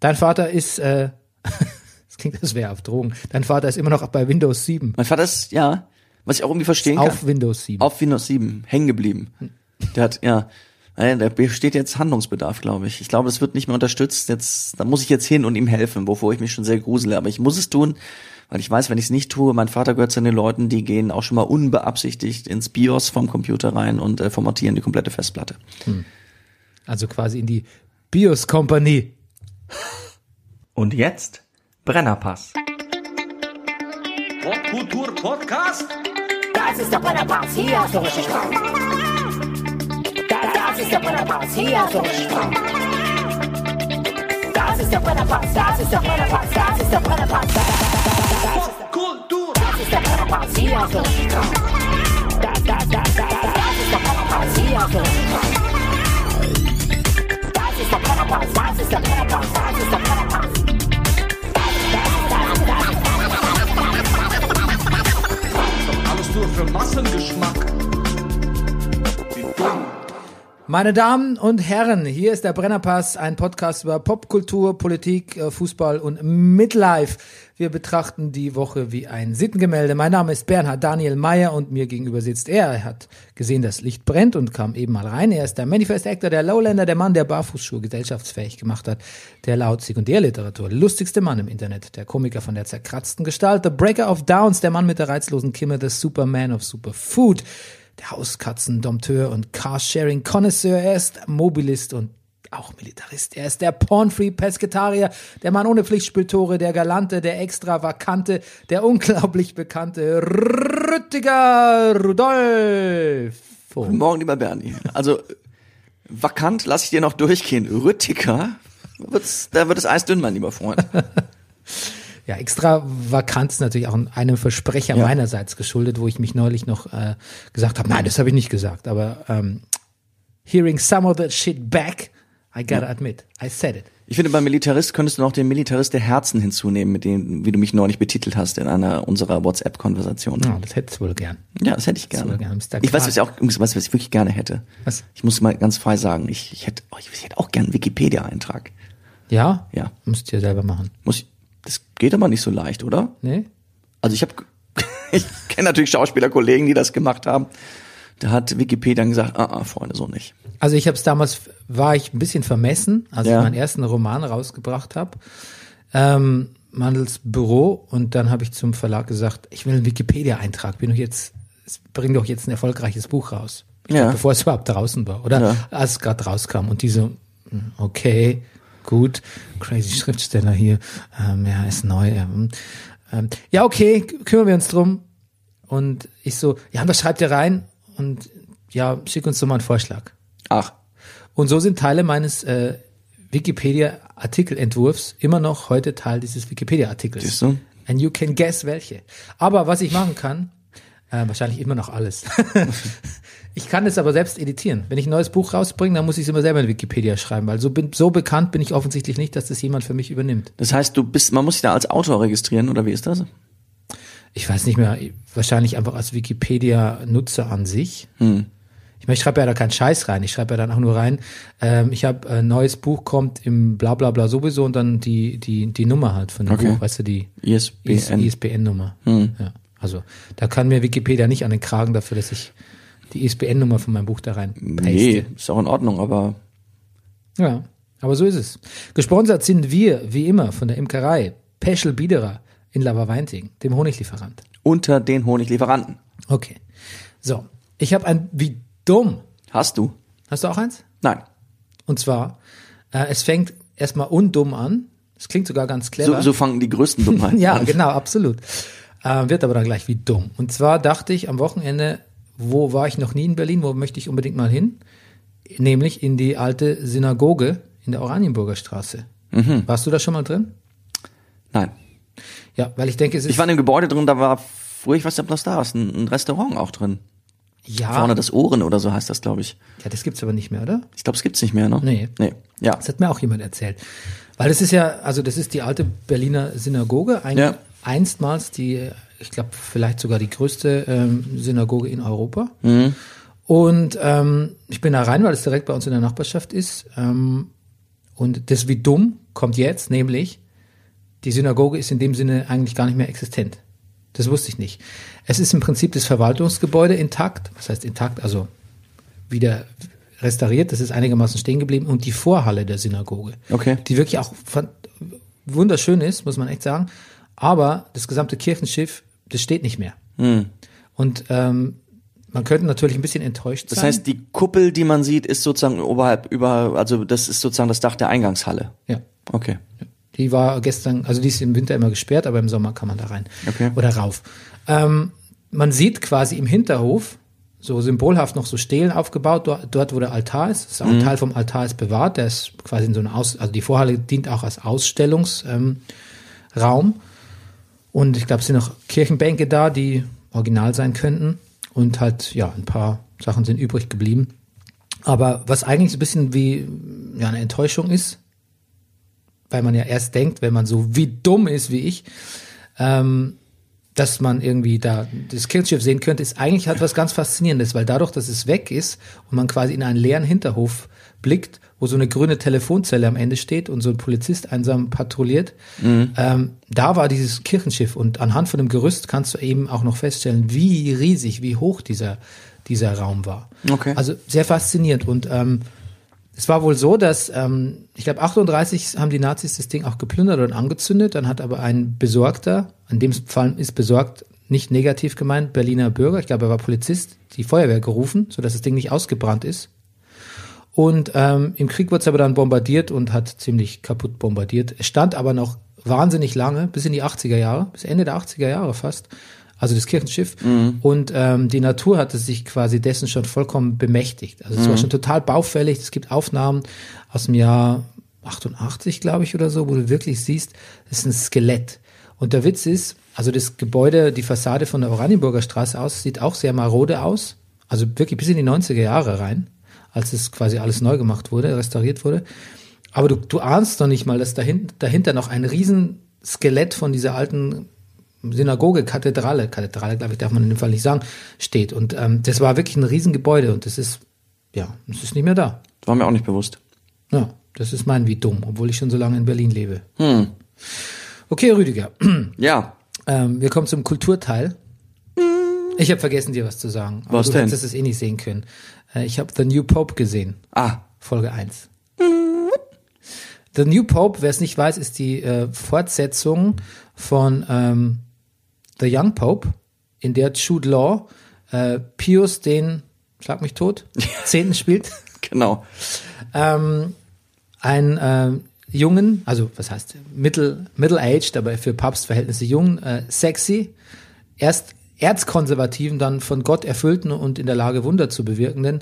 Dein Vater ist, äh, das klingt, das wäre auf Drogen. Dein Vater ist immer noch bei Windows 7. Mein Vater ist, ja, was ich auch irgendwie verstehen kann. Auf Windows 7. Auf Windows 7 hängen geblieben. Der hat, ja, da besteht jetzt Handlungsbedarf, glaube ich. Ich glaube, das wird nicht mehr unterstützt. Jetzt, da muss ich jetzt hin und ihm helfen, wovor ich mich schon sehr grusele. Aber ich muss es tun, weil ich weiß, wenn ich es nicht tue, mein Vater gehört zu den Leuten, die gehen auch schon mal unbeabsichtigt ins BIOS vom Computer rein und äh, formatieren die komplette Festplatte. Also quasi in die BIOS-Kompanie. Und jetzt Brennerpass. Popkultur Podcast? Das ist der Brennerpass, hier hast du richtig Spaß. Das, ist der Brennerpass, hier hast du richtig Spaß. Das ist der Brennerpass, das ist der Brennerpass, das ist der Brennerpass. Popkultur! das ist der Brennerpass, hier hast du richtig Spaß. Das, das, das, das, das ist der Brennerpass, hier hast du richtig Spaß. Alles nur für Massengeschmack. Wie dumm. Meine Damen und Herren, hier ist der Brennerpass, ein Podcast über Popkultur, Politik, äh, Fußball und Midlife. Wir betrachten die Woche wie ein Sittengemälde. Mein Name ist Bernhard Daniel Meyer und mir gegenüber sitzt er. Er hat gesehen, das Licht brennt und kam eben mal rein. Er ist der Manifest Actor, der Lowlander, der Mann, der Barfußschuhe gesellschaftsfähig gemacht hat, der laut Sekundärliteratur lustigste Mann im Internet, der Komiker von der zerkratzten Gestalt, der Breaker of Downs, der Mann mit der reizlosen Kimme, der Superman of Superfood der Hauskatzen, Dompteur und Carsharing Connoisseur. Er ist Mobilist und auch Militarist. Er ist der Pornfree Pesketarier, der Mann ohne Pflichtspieltore, der Galante, der Extravakante, der unglaublich bekannte Rüttiger Rudolf. Guten Morgen, lieber Bernie. Also, vakant lasse ich dir noch durchgehen. Rüttiger, da wird es eisdünn, mein lieber Freund. Ja, extravagant ist natürlich auch einem Versprecher Ja. meinerseits geschuldet, wo ich mich neulich noch äh, gesagt habe, nein, das habe ich nicht gesagt, aber ähm, hearing some of that shit back, I gotta admit, I said it. Ich finde, beim Militarist könntest du noch den Militarist der Herzen hinzunehmen, mit dem, wie du mich neulich betitelt hast in einer unserer WhatsApp-Konversationen. Ja, das hättest du wohl gern. Ja, das hätte ich gerne. gerne. Ich weiß, was ich auch, was, was ich wirklich gerne hätte. Was? Ich muss mal ganz frei sagen, ich, ich hätte, oh, ich, hätte auch gerne einen Wikipedia-Eintrag. Ja? Ja. Musst du ja selber machen. Muss ich, das geht aber nicht so leicht, oder? Nee? Also ich habe, ich kenne natürlich Schauspielerkollegen, die das gemacht haben. Da hat Wikipedia gesagt, ah, ah Freunde, so nicht. Also ich habe es damals, war ich ein bisschen vermessen, als Ja. ich meinen ersten Roman rausgebracht habe. Ähm, Mandels Büro und dann habe ich zum Verlag gesagt, ich will einen Wikipedia-Eintrag. Bin doch jetzt, bring doch jetzt ein erfolgreiches Buch raus. Ich Ja. glaub, bevor es überhaupt draußen war, oder? Ja. Als es gerade rauskam. Und diese, hm, okay, gut, crazy Schriftsteller hier, ähm, ja, ist neu. Ähm, ähm, ja, okay, kümmern wir uns drum. Und ich so, ja, und was schreibt ihr rein? Und ja, schick uns doch mal einen Vorschlag. Ach, Und so sind Teile meines äh, Wikipedia-Artikelentwurfs immer noch heute Teil dieses Wikipedia-Artikels. Siehst du? And you can guess welche. Aber was ich machen kann, äh, wahrscheinlich immer noch alles. ich kann es aber selbst editieren. Wenn ich ein neues Buch rausbringe, dann muss ich es immer selber in Wikipedia schreiben, weil so, bin, so bekannt bin ich offensichtlich nicht, dass das jemand für mich übernimmt. das heißt, du bist, man muss sich da als Autor registrieren, oder wie ist das? Ich weiß nicht mehr, wahrscheinlich einfach als Wikipedia-Nutzer an sich. Ich meine, ich schreibe ja da keinen Scheiß rein. Ich schreibe ja dann auch nur rein, ähm, ich habe ein neues Buch kommt im bla bla bla sowieso und dann die, die, die Nummer halt von dem Okay. Buch, weißt du, die ISBN. ISBN-Nummer. Ja. Also da kann mir Wikipedia nicht an den Kragen dafür, dass ich die ISBN-Nummer von meinem Buch da rein paste. Nee, ist auch in Ordnung, aber Ja, aber so ist es. Gesponsert sind wir, wie immer, von der Imkerei Peschel Biederer in Laberweinting, dem Honiglieferant. unter den Honiglieferanten. Okay. So, ich habe ein, wie dumm. Hast du? Hast du auch eins? Nein. Und zwar, äh, es fängt erstmal undumm an. Es klingt sogar ganz clever. So, so fangen die größten Dummheiten ja, an. genau, absolut. Äh, wird aber dann gleich wie dumm. Und zwar dachte ich am Wochenende, wo war ich noch nie in Berlin, wo möchte ich unbedingt mal hin? Nämlich in die alte Synagoge in der Oranienburger Straße. Mhm. Warst du da schon mal drin? Nein. Ja, weil ich denke, es ist Ich war in dem Gebäude drin, da war früher, ich weiß nicht, ob das da ist, ein, ein Restaurant auch drin. ja, Vorne das Ohren oder so heißt das, glaube ich. ja, das gibt's aber nicht mehr, oder? Ich glaube, es gibt's nicht mehr, ne? Nee. Nee. Ja. Das hat mir auch jemand erzählt. Weil das ist ja, also das ist die alte Berliner Synagoge, ein, Ja. Einstmals die, ich glaube, vielleicht sogar die größte ähm, Synagoge in Europa. Und ähm, ich bin da rein, weil es direkt bei uns in der Nachbarschaft ist. Ähm, Und das wie dumm kommt jetzt, nämlich die Synagoge ist in dem Sinne eigentlich gar nicht mehr existent. Das wusste ich nicht. Es ist im Prinzip das Verwaltungsgebäude intakt, was heißt intakt, also wieder restauriert, das ist einigermaßen stehen geblieben und die Vorhalle der Synagoge, Okay. die wirklich auch wunderschön ist, muss man echt sagen, aber das gesamte Kirchenschiff, das steht nicht mehr. Und ähm, man könnte natürlich ein bisschen enttäuscht Das sein. heißt, die Kuppel, die man sieht, ist sozusagen oberhalb, über, also das ist sozusagen das Dach der Eingangshalle. ja. Okay. Die war gestern, also die ist im Winter immer gesperrt, aber im Sommer kann man da rein. Okay. Oder rauf. Ähm, man sieht quasi im Hinterhof so symbolhaft noch so Stelen aufgebaut, dort, dort wo der Altar ist. Das ist auch ein Teil vom Altar ist bewahrt. Der ist quasi in so einer Aus, also die Vorhalle dient auch als Ausstellungsraum. Ähm. Und ich glaube, es sind noch Kirchenbänke da, die original sein könnten. Und halt, ja, ein paar Sachen sind übrig geblieben. Aber was eigentlich so ein bisschen wie ja, eine Enttäuschung ist, weil man ja erst denkt, wenn man so wie dumm ist wie ich, ähm, dass man irgendwie da das Kirchenschiff sehen könnte, ist eigentlich halt was ganz Faszinierendes, weil dadurch, dass es weg ist und man quasi in einen leeren Hinterhof blickt, wo so eine grüne Telefonzelle am Ende steht und so ein Polizist einsam patrouilliert, ähm, da war dieses Kirchenschiff und anhand von dem Gerüst kannst du eben auch noch feststellen, wie riesig, wie hoch dieser, dieser Raum war. Okay. Also sehr faszinierend und ähm, es war wohl so, dass ähm, ich glaube 38 haben die Nazis das Ding auch geplündert und angezündet. Dann hat aber ein Besorgter, in dem Fall ist besorgt nicht negativ gemeint, Berliner Bürger, ich glaube er war Polizist, die Feuerwehr gerufen, sodass das Ding nicht ausgebrannt ist. Und ähm, im Krieg wurde es aber dann bombardiert und hat ziemlich kaputt bombardiert. Es stand aber noch wahnsinnig lange, bis in die 80er Jahre, bis Ende der 80er Jahre fast. Also das Kirchenschiff. Und ähm, die Natur hatte sich quasi dessen schon vollkommen bemächtigt. Also es war schon total baufällig. Es gibt Aufnahmen aus dem Jahr 88, glaube ich, oder so, wo du wirklich siehst, das ist ein Skelett. Und der Witz ist, also das Gebäude, die Fassade von der Oranienburger Straße aus, sieht auch sehr marode aus. Also wirklich bis in die 90er Jahre rein, als es quasi alles neu gemacht wurde, restauriert wurde. Aber du, du ahnst doch nicht mal, dass dahinter, dahinter noch ein Riesenskelett von dieser alten Synagoge, Kathedrale, Kathedrale, glaube ich, darf man in dem Fall nicht sagen, steht. Und ähm, das war wirklich ein Riesengebäude und das ist, ja, das ist nicht mehr da. Das war mir auch nicht bewusst. Ja, das ist mein wie dumm, obwohl ich schon so lange in Berlin lebe. Hm. Okay, Rüdiger, Ja. ähm, wir kommen zum Kulturteil. Ich habe vergessen, dir was zu sagen. Aber Was du denn? hättest es eh nicht sehen können. Äh, ich habe The New Pope gesehen. Ah, Folge 1. The New Pope, wer es nicht weiß, ist die äh, Fortsetzung von ähm, The Young Pope, in der Jude Law äh, Pius den, schlag mich tot, Zehnten spielt. genau. Ähm, ein ähm, jungen, also was heißt middle, middle-aged, aber für Papstverhältnisse jung, äh, sexy, erst erzkonservativen, dann von Gott erfüllten und in der Lage Wunder zu bewirkenden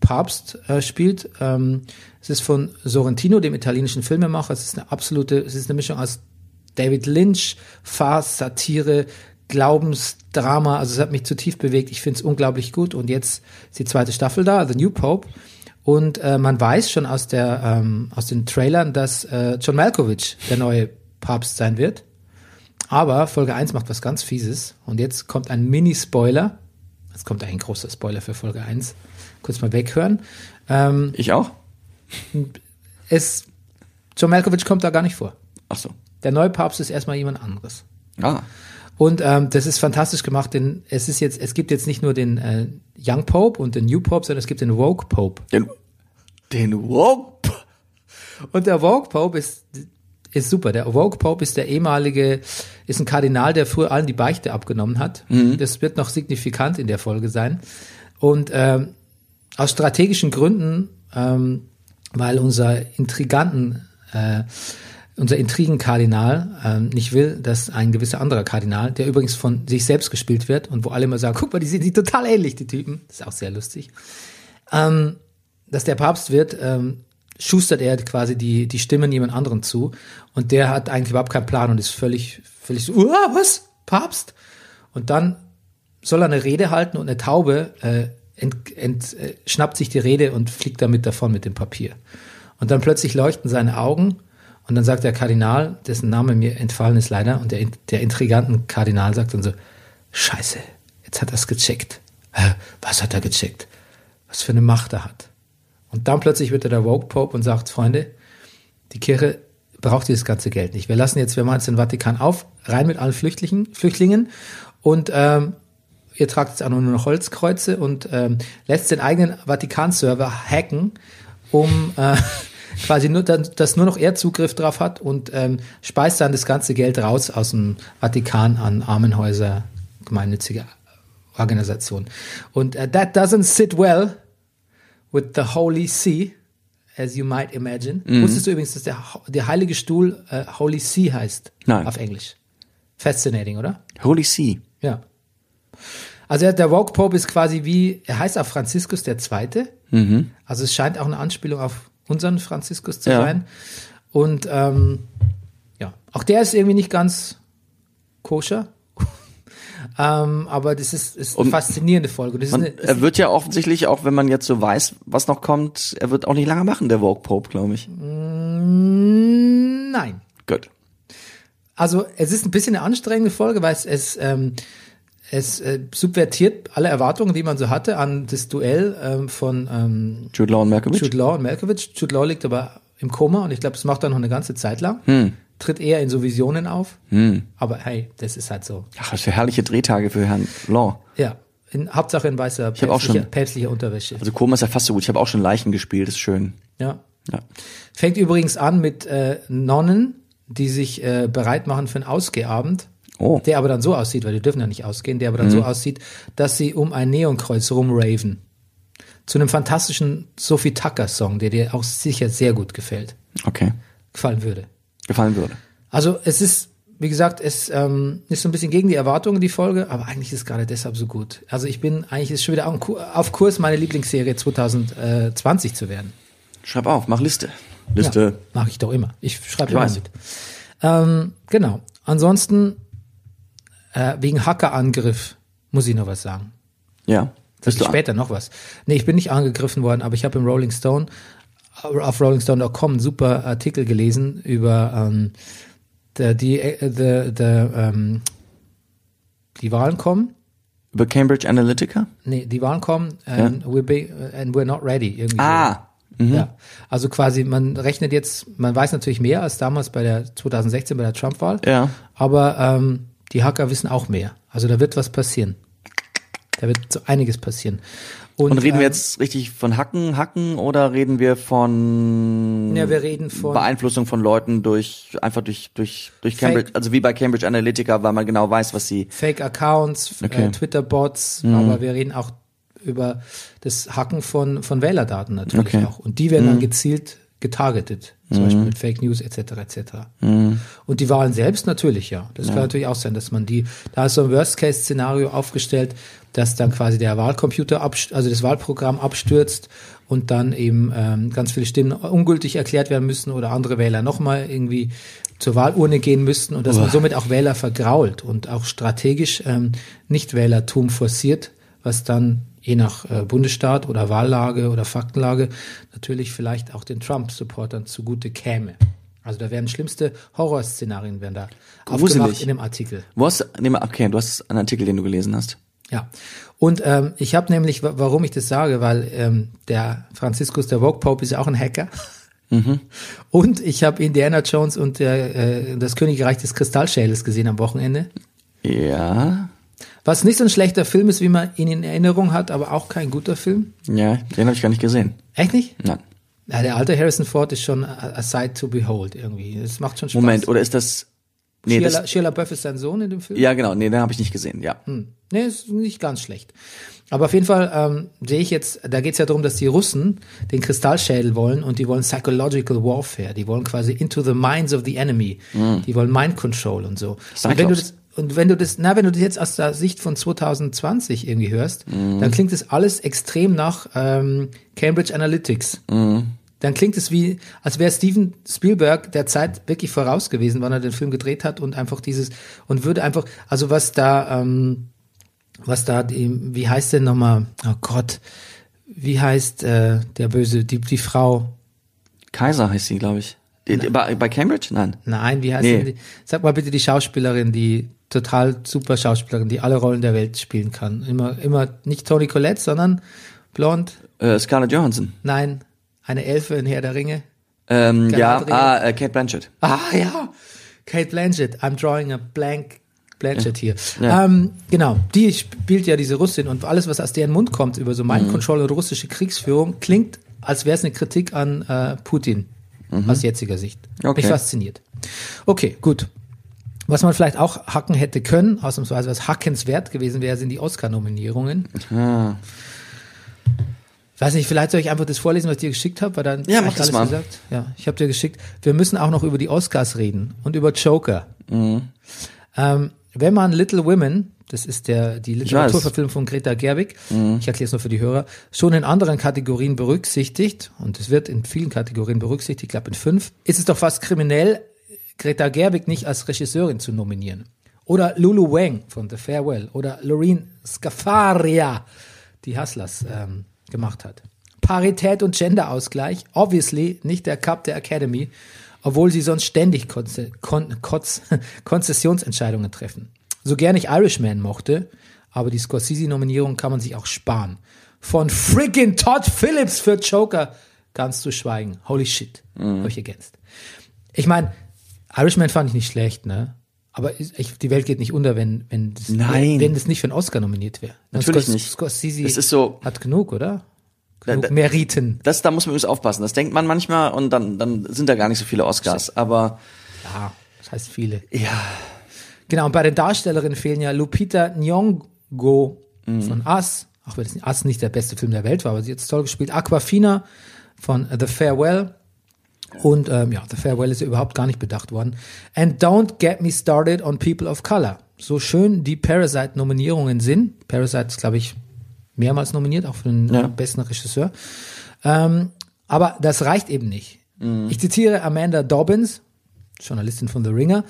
Papst äh, spielt. Ähm, es ist von Sorrentino, dem italienischen Filmemacher. Es ist eine absolute, es ist eine Mischung aus David Lynch, Farce, Satire, Glaubensdrama. Also es hat mich zutiefst bewegt. Ich finde es unglaublich gut. Und jetzt ist die zweite Staffel da, The New Pope. Und äh, man weiß schon aus der ähm, aus den Trailern, dass äh, John Malkovich der neue Papst sein wird. Aber Folge 1 macht was ganz Fieses. Und jetzt kommt ein Mini-Spoiler. Jetzt kommt ein großer Spoiler für Folge 1. Kurz mal weghören. Ähm, Ich auch? es, John Malkovich kommt da gar nicht vor. Ach so. Der neue Papst ist erstmal jemand anderes. Ah. Und ähm, das ist fantastisch gemacht, denn es ist jetzt, es gibt jetzt nicht nur den äh, Young Pope und den New Pope, sondern es gibt den Woke Pope. Den, den Woke. Und der Woke Pope ist, ist super. Der Woke Pope ist der ehemalige, ist ein Kardinal, der früher allen die Beichte abgenommen hat. Das wird noch signifikant in der Folge sein. Und ähm, aus strategischen Gründen, ähm, weil unser Intriganten, äh, unser Intrigenkardinal ähm, nicht will, dass ein gewisser anderer Kardinal, der übrigens von sich selbst gespielt wird und wo alle immer sagen, guck mal, die sind sich total ähnlich, die Typen. Das ist auch sehr lustig. Ähm, dass der Papst wird, ähm, schustert er quasi die, die Stimmen jemand anderen zu. Und der hat eigentlich überhaupt keinen Plan und ist völlig, völlig so, Uah, was? Papst? Und dann soll er eine Rede halten und eine Taube äh, ent, ent, äh, schnappt sich die Rede und fliegt damit davon mit dem Papier. Und dann plötzlich leuchten seine Augen und dann sagt der Kardinal, dessen Name mir entfallen ist leider, und der, der intriganten Kardinal sagt dann so, Scheiße, jetzt hat er es gecheckt. Was hat er gecheckt? Was für eine Macht er hat. Und dann plötzlich wird er der Woke Pope und sagt, Freunde, die Kirche braucht dieses ganze Geld nicht. Wir lassen jetzt, wir machen jetzt den Vatikan auf, rein mit allen Flüchtlingen, Flüchtlingen und ähm, ihr tragt jetzt auch nur noch Holzkreuze und ähm, lässt den eigenen Vatikan-Server hacken, um äh, quasi nur, dass, nur noch er Zugriff drauf hat und ähm, speist dann das ganze Geld raus aus dem Vatikan an Armenhäuser, gemeinnützige Organisationen. Und uh, that doesn't sit well with the Holy See, as you might imagine. Wusstest du übrigens, dass der, der Heilige Stuhl äh, Holy See heißt? Nein. Auf Englisch. Fascinating, oder? Holy See. Ja. Also der- Woke Pope ist quasi wie, er heißt auch Franziskus der Zweite. Also es scheint auch eine Anspielung auf unseren Franziskus zu Ja. sein. Und ähm, ja, auch der ist irgendwie nicht ganz koscher. ähm, aber das ist, ist eine Und faszinierende Folge. Man, eine, er wird ja offensichtlich, auch wenn man jetzt so weiß, was noch kommt, er wird auch nicht lange machen, der Vogue Pope, glaube ich. nein. Gut. Also es ist ein bisschen eine anstrengende Folge, weil es, es, ähm, es äh, subvertiert alle Erwartungen, die man so hatte an das Duell ähm, von ähm, Jude Law und Malkovich. Jude Law und Malkovich. Jude Law liegt aber im Koma und ich glaube, das macht er noch eine ganze Zeit lang. Hm. Tritt eher in so Visionen auf. Aber hey, das ist halt so. Ach, was für herrliche Drehtage für Herrn Law. Ja, in, Hauptsache in weißer auch päpstlicher, schon- päpstlicher Unterwäsche. Also Koma ist ja fast so gut. Ich habe auch schon Leichen gespielt, ist schön. Ja. Ja. Fängt übrigens an mit äh, Nonnen, die sich äh, bereit machen für einen Ausgehabend. Oh. Der aber dann so aussieht, weil die dürfen ja nicht ausgehen, der aber dann so aussieht, dass sie um ein Neonkreuz rumraven. Zu einem fantastischen Sophie Tucker Song, der dir auch sicher sehr gut gefällt, Okay. gefallen würde. Gefallen würde. Also es ist, wie gesagt, es ähm, ist so ein bisschen gegen die Erwartungen, die Folge, aber eigentlich ist es gerade deshalb so gut. Also ich bin eigentlich ist schon wieder auf Ku- auf Kurs, meine Lieblingsserie 2020 zu werden. Schreib auf, mach Liste. Liste. Ja, mache ich doch immer. Ich schreibe immer weiß. mit. Ähm, genau. Ansonsten äh, wegen Hackerangriff muss ich noch was sagen. Ja. Sag ich später noch was. Nee, ich bin nicht angegriffen worden, aber ich habe im Rolling Stone auf rollingstone.com einen super Artikel gelesen über ähm, der, die, äh, the, ähm, die Wahlen kommen. über Cambridge Analytica? Nee, die Wahlen kommen and, we're, be, and we're not ready. Irgendwie so. Ah. Ja, also quasi, man rechnet jetzt, man weiß natürlich mehr als damals bei der 2016 bei der Trump-Wahl. Ja. Aber ähm, die Hacker wissen auch mehr. Also da wird was passieren. Da wird so einiges passieren. Und reden wir ähm, jetzt richtig von Hacken, Hacken oder reden wir von Ja, wir reden von Beeinflussung von Leuten durch einfach durch durch durch Fake. Cambridge, also wie bei Cambridge Analytica, weil man genau weiß, was sie Fake-Accounts, Okay. Mhm. äh, Twitter-Bots, aber wir reden auch über das Hacken von, von Wählerdaten natürlich Okay. Mhm. auch. Und die werden dann gezielt getargetet, zum Beispiel mit Fake News etc. etc. Mhm. Und die Wahlen selbst natürlich, ja. Das kann natürlich auch sein, dass man die, da ist so ein Worst-Case-Szenario aufgestellt, dass dann quasi der Wahlcomputer, also das Wahlprogramm abstürzt und dann eben ähm, ganz viele Stimmen ungültig erklärt werden müssen oder andere Wähler nochmal irgendwie zur Wahlurne gehen müssten und dass man somit auch Wähler vergrault und auch strategisch ähm, Nichtwählertum forciert, was dann je nach äh, Bundesstaat oder Wahllage oder Faktenlage natürlich vielleicht auch den Trump-Supportern zugute käme. Also da wären schlimmste Horrorszenarien werden da Gruselig. aufgemacht in dem Artikel. Wo hast nee, okay, du hast einen Artikel, den du gelesen hast. Ja. Und ähm, ich habe nämlich, wa- warum ich das sage, weil ähm, der Franziskus, der Vogue Pope, ist ja auch ein Hacker. Und ich habe Indiana Jones und der, äh, das Königreich des Kristallschädels gesehen am Wochenende. Ja. Was nicht so ein schlechter Film ist, wie man ihn in Erinnerung hat, aber auch kein guter Film. Ja, den habe ich gar nicht gesehen. Echt nicht? Nein. Ja, der alte Harrison Ford ist schon a, a sight to behold irgendwie. Das macht schon Spaß. Moment, oder ist das Nee, Shia, das, Shia LaBeouf ist sein Sohn in dem Film. ja genau, nee, den habe ich nicht gesehen, ja. Nee, ist nicht ganz schlecht. Aber auf jeden Fall ähm, sehe ich jetzt, da geht es ja darum, dass die Russen den Kristallschädel wollen und die wollen Psychological Warfare. Die wollen quasi into the minds of the enemy. Die wollen Mind Control und so. Und wenn du Cyclops. das und wenn du das, na, wenn du das jetzt aus der Sicht von 2020 irgendwie hörst, dann klingt das alles extrem nach ähm, Cambridge Analytics. Dann klingt es wie, als wäre Steven Spielberg der Zeit wirklich voraus gewesen, wann er den Film gedreht hat und einfach dieses und würde einfach, also was da, ähm, was da, wie heißt denn nochmal, oh Gott, wie heißt äh, der böse, die, die Frau, Kaiser heißt sie, glaube ich. Bei, bei Cambridge? Nein. nein, wie heißt Nee. denn die, sag mal bitte die Schauspielerin, die total super Schauspielerin, die alle Rollen der Welt spielen kann. Immer, immer nicht Toni Collette, sondern blond, Äh, Scarlett Johansson. nein, eine Elfe in Herr der Ringe. Ähm, ja, ah, äh, Kate Blanchett. Ah ja, Kate Blanchett. I'm drawing a blank Blanchett hier. Ja. Ähm, genau, die spielt ja diese Russin und alles, was aus deren Mund kommt über so Mind Mhm. Control und russische Kriegsführung, klingt, als wäre es eine Kritik an äh, Putin aus jetziger Sicht. Mhm. Okay. ich fasziniert. Okay, gut. Was man vielleicht auch hacken hätte können, ausnahmsweise was hackenswert gewesen wäre, sind die Oscar-Nominierungen. Ah. Weiß nicht, vielleicht soll ich einfach das vorlesen, was ich dir geschickt habe, weil dann Ja, mach ich alles mal. gesagt. Ja, ich habe dir geschickt. Wir müssen auch noch über die Oscars reden und über Joker. Mhm. Ähm, wenn man Little Women, das ist der die. Mhm. Literaturverfilmung von Greta Gerwig, ich erkläre es nur für die Hörer, schon in anderen Kategorien berücksichtigt und es wird in vielen Kategorien berücksichtigt, ich glaube in fünf, ist es doch fast kriminell, Greta Gerwig nicht als Regisseurin zu nominieren. Oder Lulu Wang von The Farewell oder Lorene Scafaria, die Hustlers ähm, gemacht hat. Parität und Genderausgleich, obviously nicht der Cup der Academy, obwohl sie sonst ständig Konze Kon Konz Konzessionsentscheidungen treffen. So gern ich Irishman mochte, aber die Scorsese-Nominierung kann man sich auch sparen. Von friggin' Todd Phillips für Joker ganz zu schweigen. Holy shit, hab ich ergänzt. Ich meine, Irishman fand ich nicht schlecht, ne? Aber ich, die Welt geht nicht unter, wenn wenn das, Nein. wenn das nicht für einen Oscar nominiert wäre. Natürlich Scors- nicht. Scorsese Es ist so- hat genug, oder? Da- Genug da- Meriten. Das, da muss man übrigens aufpassen. Das denkt man manchmal und dann, dann sind da gar nicht so viele Oscars. Aber Ja, das heißt viele. ja, Genau, und bei den Darstellerinnen fehlen ja Lupita Nyong'o Mhm. von Us, auch wenn Us nicht der beste Film der Welt war, aber sie hat es toll gespielt. Aquafina von The Farewell. Und ähm, ja, The Farewell ist ja überhaupt gar nicht bedacht worden. And don't get me started on People of Color. So schön die Parasite-Nominierungen sind. Parasite ist, glaube ich, mehrmals nominiert, auch für den Ja. besten Regisseur. Ähm, aber das reicht eben nicht. Ich zitiere Amanda Dobbins, Journalistin von The Ringer,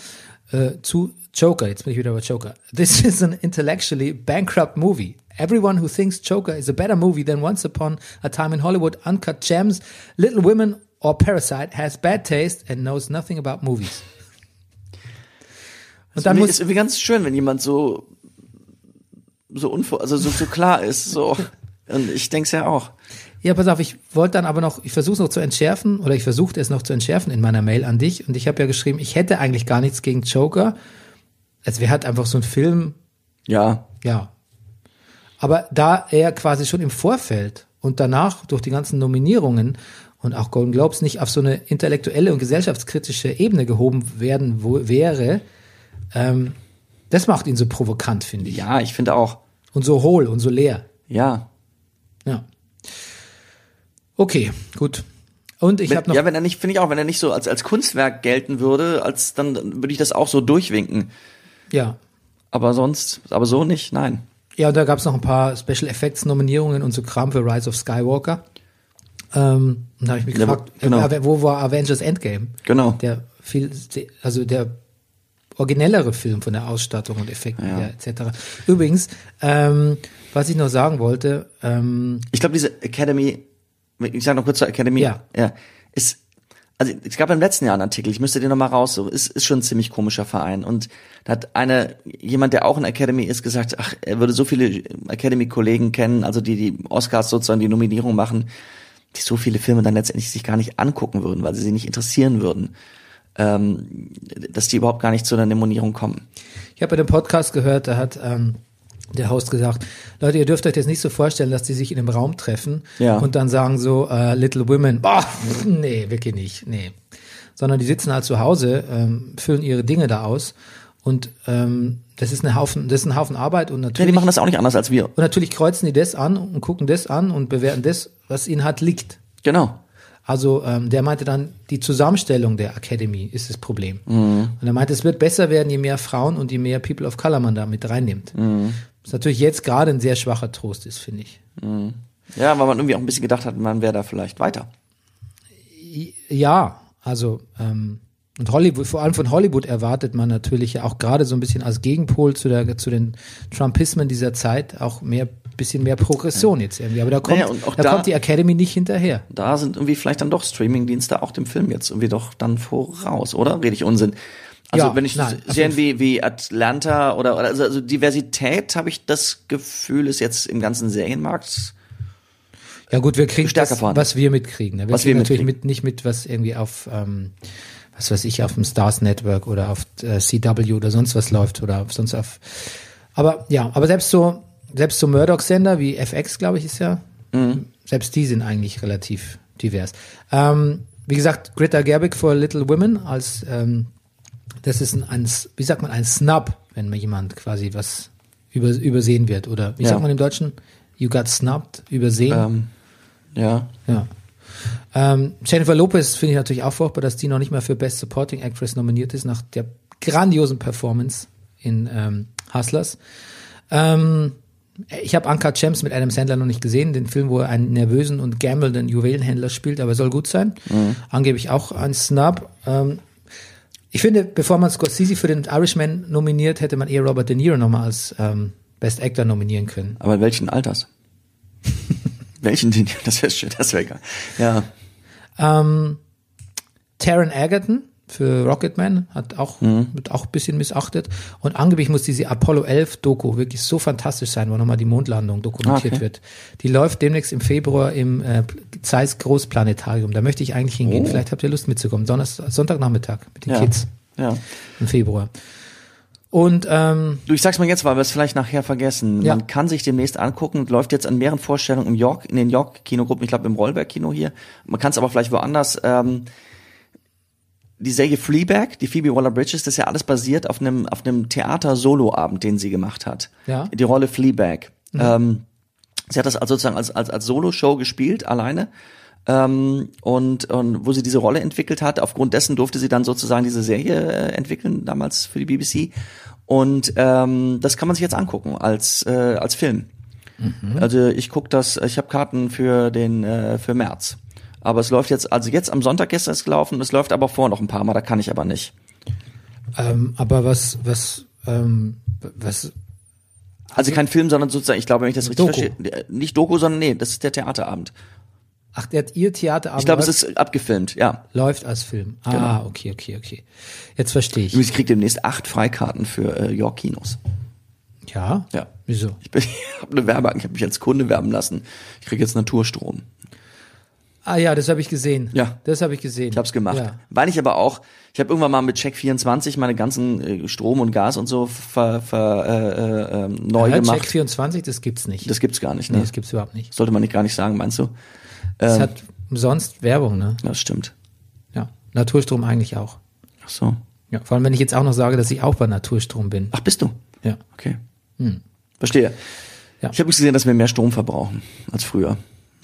äh, zu Joker. Jetzt bin ich wieder bei Joker. This is an intellectually bankrupt movie. Everyone who thinks Joker is a better movie than Once Upon a Time in Hollywood, Uncut Gems, Little Women or Parasite has bad taste and knows nothing about movies. Und dann Irgendwie- muss ist irgendwie ganz schön, wenn jemand so so unvor, also so, so klar ist. So. Und ich denk's ja auch. Ja, pass auf, ich wollte dann aber noch, ich versuche es noch zu entschärfen oder ich versuchte es noch zu entschärfen in meiner Mail an dich und ich habe ja geschrieben, ich hätte eigentlich gar nichts gegen Joker. Es wäre halt einfach so ein Film, Ja, ja. Aber da er quasi schon im Vorfeld und danach durch die ganzen Nominierungen und auch Golden Globes nicht auf so eine intellektuelle und gesellschaftskritische Ebene gehoben werden wo, wäre, ähm, das macht ihn so provokant, finde ich. ja, ich finde auch. Und so hohl und so leer. Ja. Ja. Okay, gut. Und ich habe noch ja, wenn er nicht, finde ich auch, wenn er nicht so als, als Kunstwerk gelten würde, als dann würde ich das auch so durchwinken. Ja. Aber sonst, aber so nicht, nein. Ja, und da gab es noch ein paar Special Effects Nominierungen und so Kram für Rise of Skywalker. Ähm, und da habe ich mich Ja, gefragt, genau. äh, wo war Avengers Endgame? Genau. Der viel, also der originellere Film von der Ausstattung und Effekten Ja. etc. Übrigens, ähm, was ich noch sagen wollte, ähm, Ich glaube, diese Academy, ich sage noch kurz zur Academy, Ja. ja ist, also es gab im letzten Jahr einen Artikel, ich müsste den nochmal raus, so, ist, ist schon ein ziemlich komischer Verein. Und da hat eine, jemand, der auch in Academy ist, gesagt, ach, er würde so viele Academy-Kollegen kennen, also die die Oscars sozusagen die Nominierung machen, die so viele Filme dann letztendlich sich gar nicht angucken würden, weil sie sie nicht interessieren würden. Ähm, dass die überhaupt gar nicht zu einer Nominierung kommen. Ich habe bei dem Podcast gehört, da hat ähm, der Host gesagt, Leute, ihr dürft euch das nicht so vorstellen, dass die sich in einem Raum treffen Ja. und dann sagen so, äh, Little Women, boah, nee, wirklich nicht, nee. Sondern die sitzen halt zu Hause, ähm, füllen ihre Dinge da aus und ähm, das ist eine Haufen, das ist ein Haufen Arbeit und Ja, natürlich die machen das auch nicht anders als wir. und natürlich kreuzen die das an und gucken das an und bewerten das, was ihnen halt liegt. Genau. Also ähm, der meinte dann, die Zusammenstellung der Academy ist das Problem. Und er meinte, es wird besser werden, je mehr Frauen und je mehr People of Color man da mit reinnimmt. Was natürlich jetzt gerade ein sehr schwacher Trost ist, finde ich. Ja, weil man irgendwie auch ein bisschen gedacht hat, man wäre da vielleicht weiter. Ja, also ähm, und Hollywood, vor allem von Hollywood erwartet man natürlich ja auch gerade so ein bisschen als Gegenpol zu der zu den Trumpismen dieser Zeit auch mehr bisschen mehr Progression jetzt irgendwie. Aber da kommt, Naja, da, da- kommt die Academy nicht hinterher. Da sind irgendwie vielleicht dann doch Streamingdienste auch dem Film jetzt irgendwie doch dann voraus, oder? Rede ich Unsinn? Also Ja, wenn ich nein, jeden wie, wie Atlanta oder, oder also, also Diversität habe ich das Gefühl ist jetzt im ganzen Serienmarkt Ja gut, wir kriegen stärker das, vorhanden. was wir mitkriegen. Ne? Wir Was kriegen wir natürlich mitkriegen. mit, nicht mit, was irgendwie auf, ähm, was weiß ich, auf dem Stars Network oder auf äh, CW oder sonst was läuft oder auf sonst auf. Aber ja, aber selbst so, selbst so Murdoch-Sender wie FX, glaube ich, ist ja, Mhm. selbst die sind eigentlich relativ divers. Ähm, wie gesagt, Greta Gerwig for Little Women als, ähm, das ist ein, ein, wie sagt man, ein Snub, wenn mal jemand quasi was über, übersehen wird oder wie Ja. sagt man im Deutschen? You got snubbed, übersehen. Ähm, ja. Ja. Ähm, Jennifer Lopez finde ich natürlich auch furchtbar, dass die noch nicht mal für Best Supporting Actress nominiert ist, nach der grandiosen Performance in ähm, Hustlers. Ähm, ich habe Anka Gems mit Adam Sandler noch nicht gesehen, den Film, wo er einen nervösen und gammelnden Juwelenhändler spielt, aber er soll gut sein. Angeblich auch ein Snub. Ähm, ich finde, bevor man Scorsese für den Irishman nominiert, hätte man eher Robert De Niro nochmal als ähm, Best Actor nominieren können. Aber welchen Alters? welchen, den, das wäre schön, das wäre geil. Ja. Ähm, Taron Egerton für Rocketman hat auch, wird auch ein bisschen missachtet. Und angeblich muss diese Apollo 11 Doku wirklich so fantastisch sein, wo nochmal die Mondlandung dokumentiert Okay. wird. Die läuft demnächst im Februar im äh, Zeiss Großplanetarium. Da möchte ich eigentlich hingehen. Vielleicht habt ihr Lust mitzukommen. Donnerstag, Sonntagnachmittag mit den Ja. Kids Ja. im Februar. Und ähm, Du, ich sag's mal jetzt, weil wir es vielleicht nachher vergessen. Ja. Man kann sich demnächst angucken, läuft jetzt an mehreren Vorstellungen im York, in den York-Kinogruppen, ich glaube im Rollberg-Kino hier. Man kann es aber vielleicht woanders. Ähm, die Serie Fleabag, die Phoebe Waller-Bridges, das ist ja alles basiert auf einem auf einem Theater-Solo-Abend, den sie gemacht hat. Ja. Die Rolle Fleabag. Ähm, sie hat das also sozusagen als als als Solo-Show gespielt alleine. Ähm, und, und wo sie diese Rolle entwickelt hat, aufgrund dessen durfte sie dann sozusagen diese Serie äh, entwickeln, damals für die BBC. Und ähm, das kann man sich jetzt angucken als äh, als Film. Also ich guck das, ich habe Karten für den äh, für März. Aber es läuft jetzt, also jetzt am Sonntag gestern ist es gelaufen, es läuft aber vor noch ein paar Mal, da kann ich aber nicht. ähm, aber was, was, ähm, was, Also kein Film, sondern sozusagen, ich glaube, wenn ich das richtig Doku. verstehe, äh, nicht Doku, sondern nee, das ist der Theaterabend. ach, der hat ihr Theaterabend Ich glaube, es ist abgefilmt, ja. läuft als Film. Ah, Genau. okay, okay, okay. Jetzt verstehe ich. Ich kriege demnächst acht Freikarten für äh, York Kinos. Ja? Ja. Wieso? Ich, bin- ich habe eine Werbung, ich habe mich als Kunde werben lassen. Ich kriege jetzt Naturstrom. Ah ja, das habe ich gesehen. Ja. Das habe ich gesehen. Ich habe es gemacht. Ja. Weil ich aber auch, ich habe irgendwann mal mit Check24 meine ganzen äh, Strom und Gas und so ver, ver, äh, äh, ähm, neu Ja, gemacht. Check 24, das gibt's nicht. Das gibt's gar nicht, nee, ne? das gibt's überhaupt nicht. Sollte man nicht gar nicht sagen, meinst du? Es Ähm, hat umsonst Werbung, ne? das stimmt. Ja. Naturstrom eigentlich auch. Ach so. Ja. Vor allem, wenn ich jetzt auch noch sage, dass ich auch bei Naturstrom bin. Ach, bist du? Ja. Okay. Verstehe. Ja. Ich habe gesehen, dass wir mehr Strom verbrauchen als früher.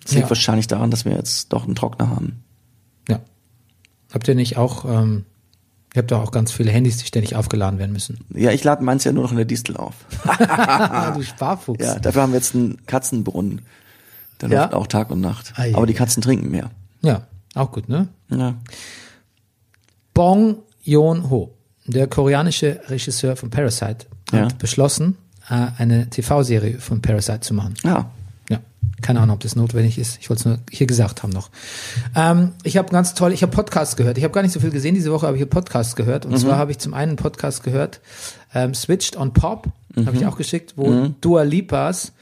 Das liegt Ja. wahrscheinlich daran, dass wir jetzt doch einen Trockner haben. Ja. Habt ihr nicht auch, ähm, ihr habt doch auch ganz viele Handys, die ständig aufgeladen werden müssen. Ja, ich lade meins ja nur noch in der Distel auf. Du Sparfuchs. Ja, dafür haben wir jetzt einen Katzenbrunnen. Der Ja? läuft auch Tag und Nacht. Ah, ja, Aber die. Katzen trinken mehr. ja, auch gut, ne? Ja. Bong Joon-ho, der koreanische Regisseur von Parasite, hat beschlossen, äh, eine TV-Serie von Parasite zu machen. Ja. Keine Ahnung, ob das notwendig ist. Ich wollte es nur hier gesagt haben noch. Ähm, ich habe ganz toll, ich habe Podcasts gehört. Ich habe gar nicht so viel gesehen diese Woche, aber ich habe Podcasts gehört. Und zwar habe ich zum einen Podcast gehört, ähm, Switched on Pop, habe ich auch geschickt, wo Dua Lipas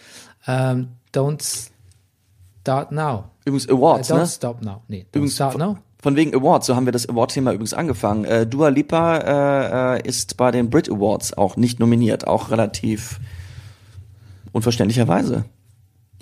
ähm, Don't Start Now. Übrigens Awards, don't ne? Stop Now. Nee, Don't Übrigens, Start Now. von wegen Awards, so haben wir das Award-Thema übrigens angefangen. Äh, Dua Lipa äh, ist bei den Brit Awards auch nicht nominiert, auch relativ unverständlicherweise.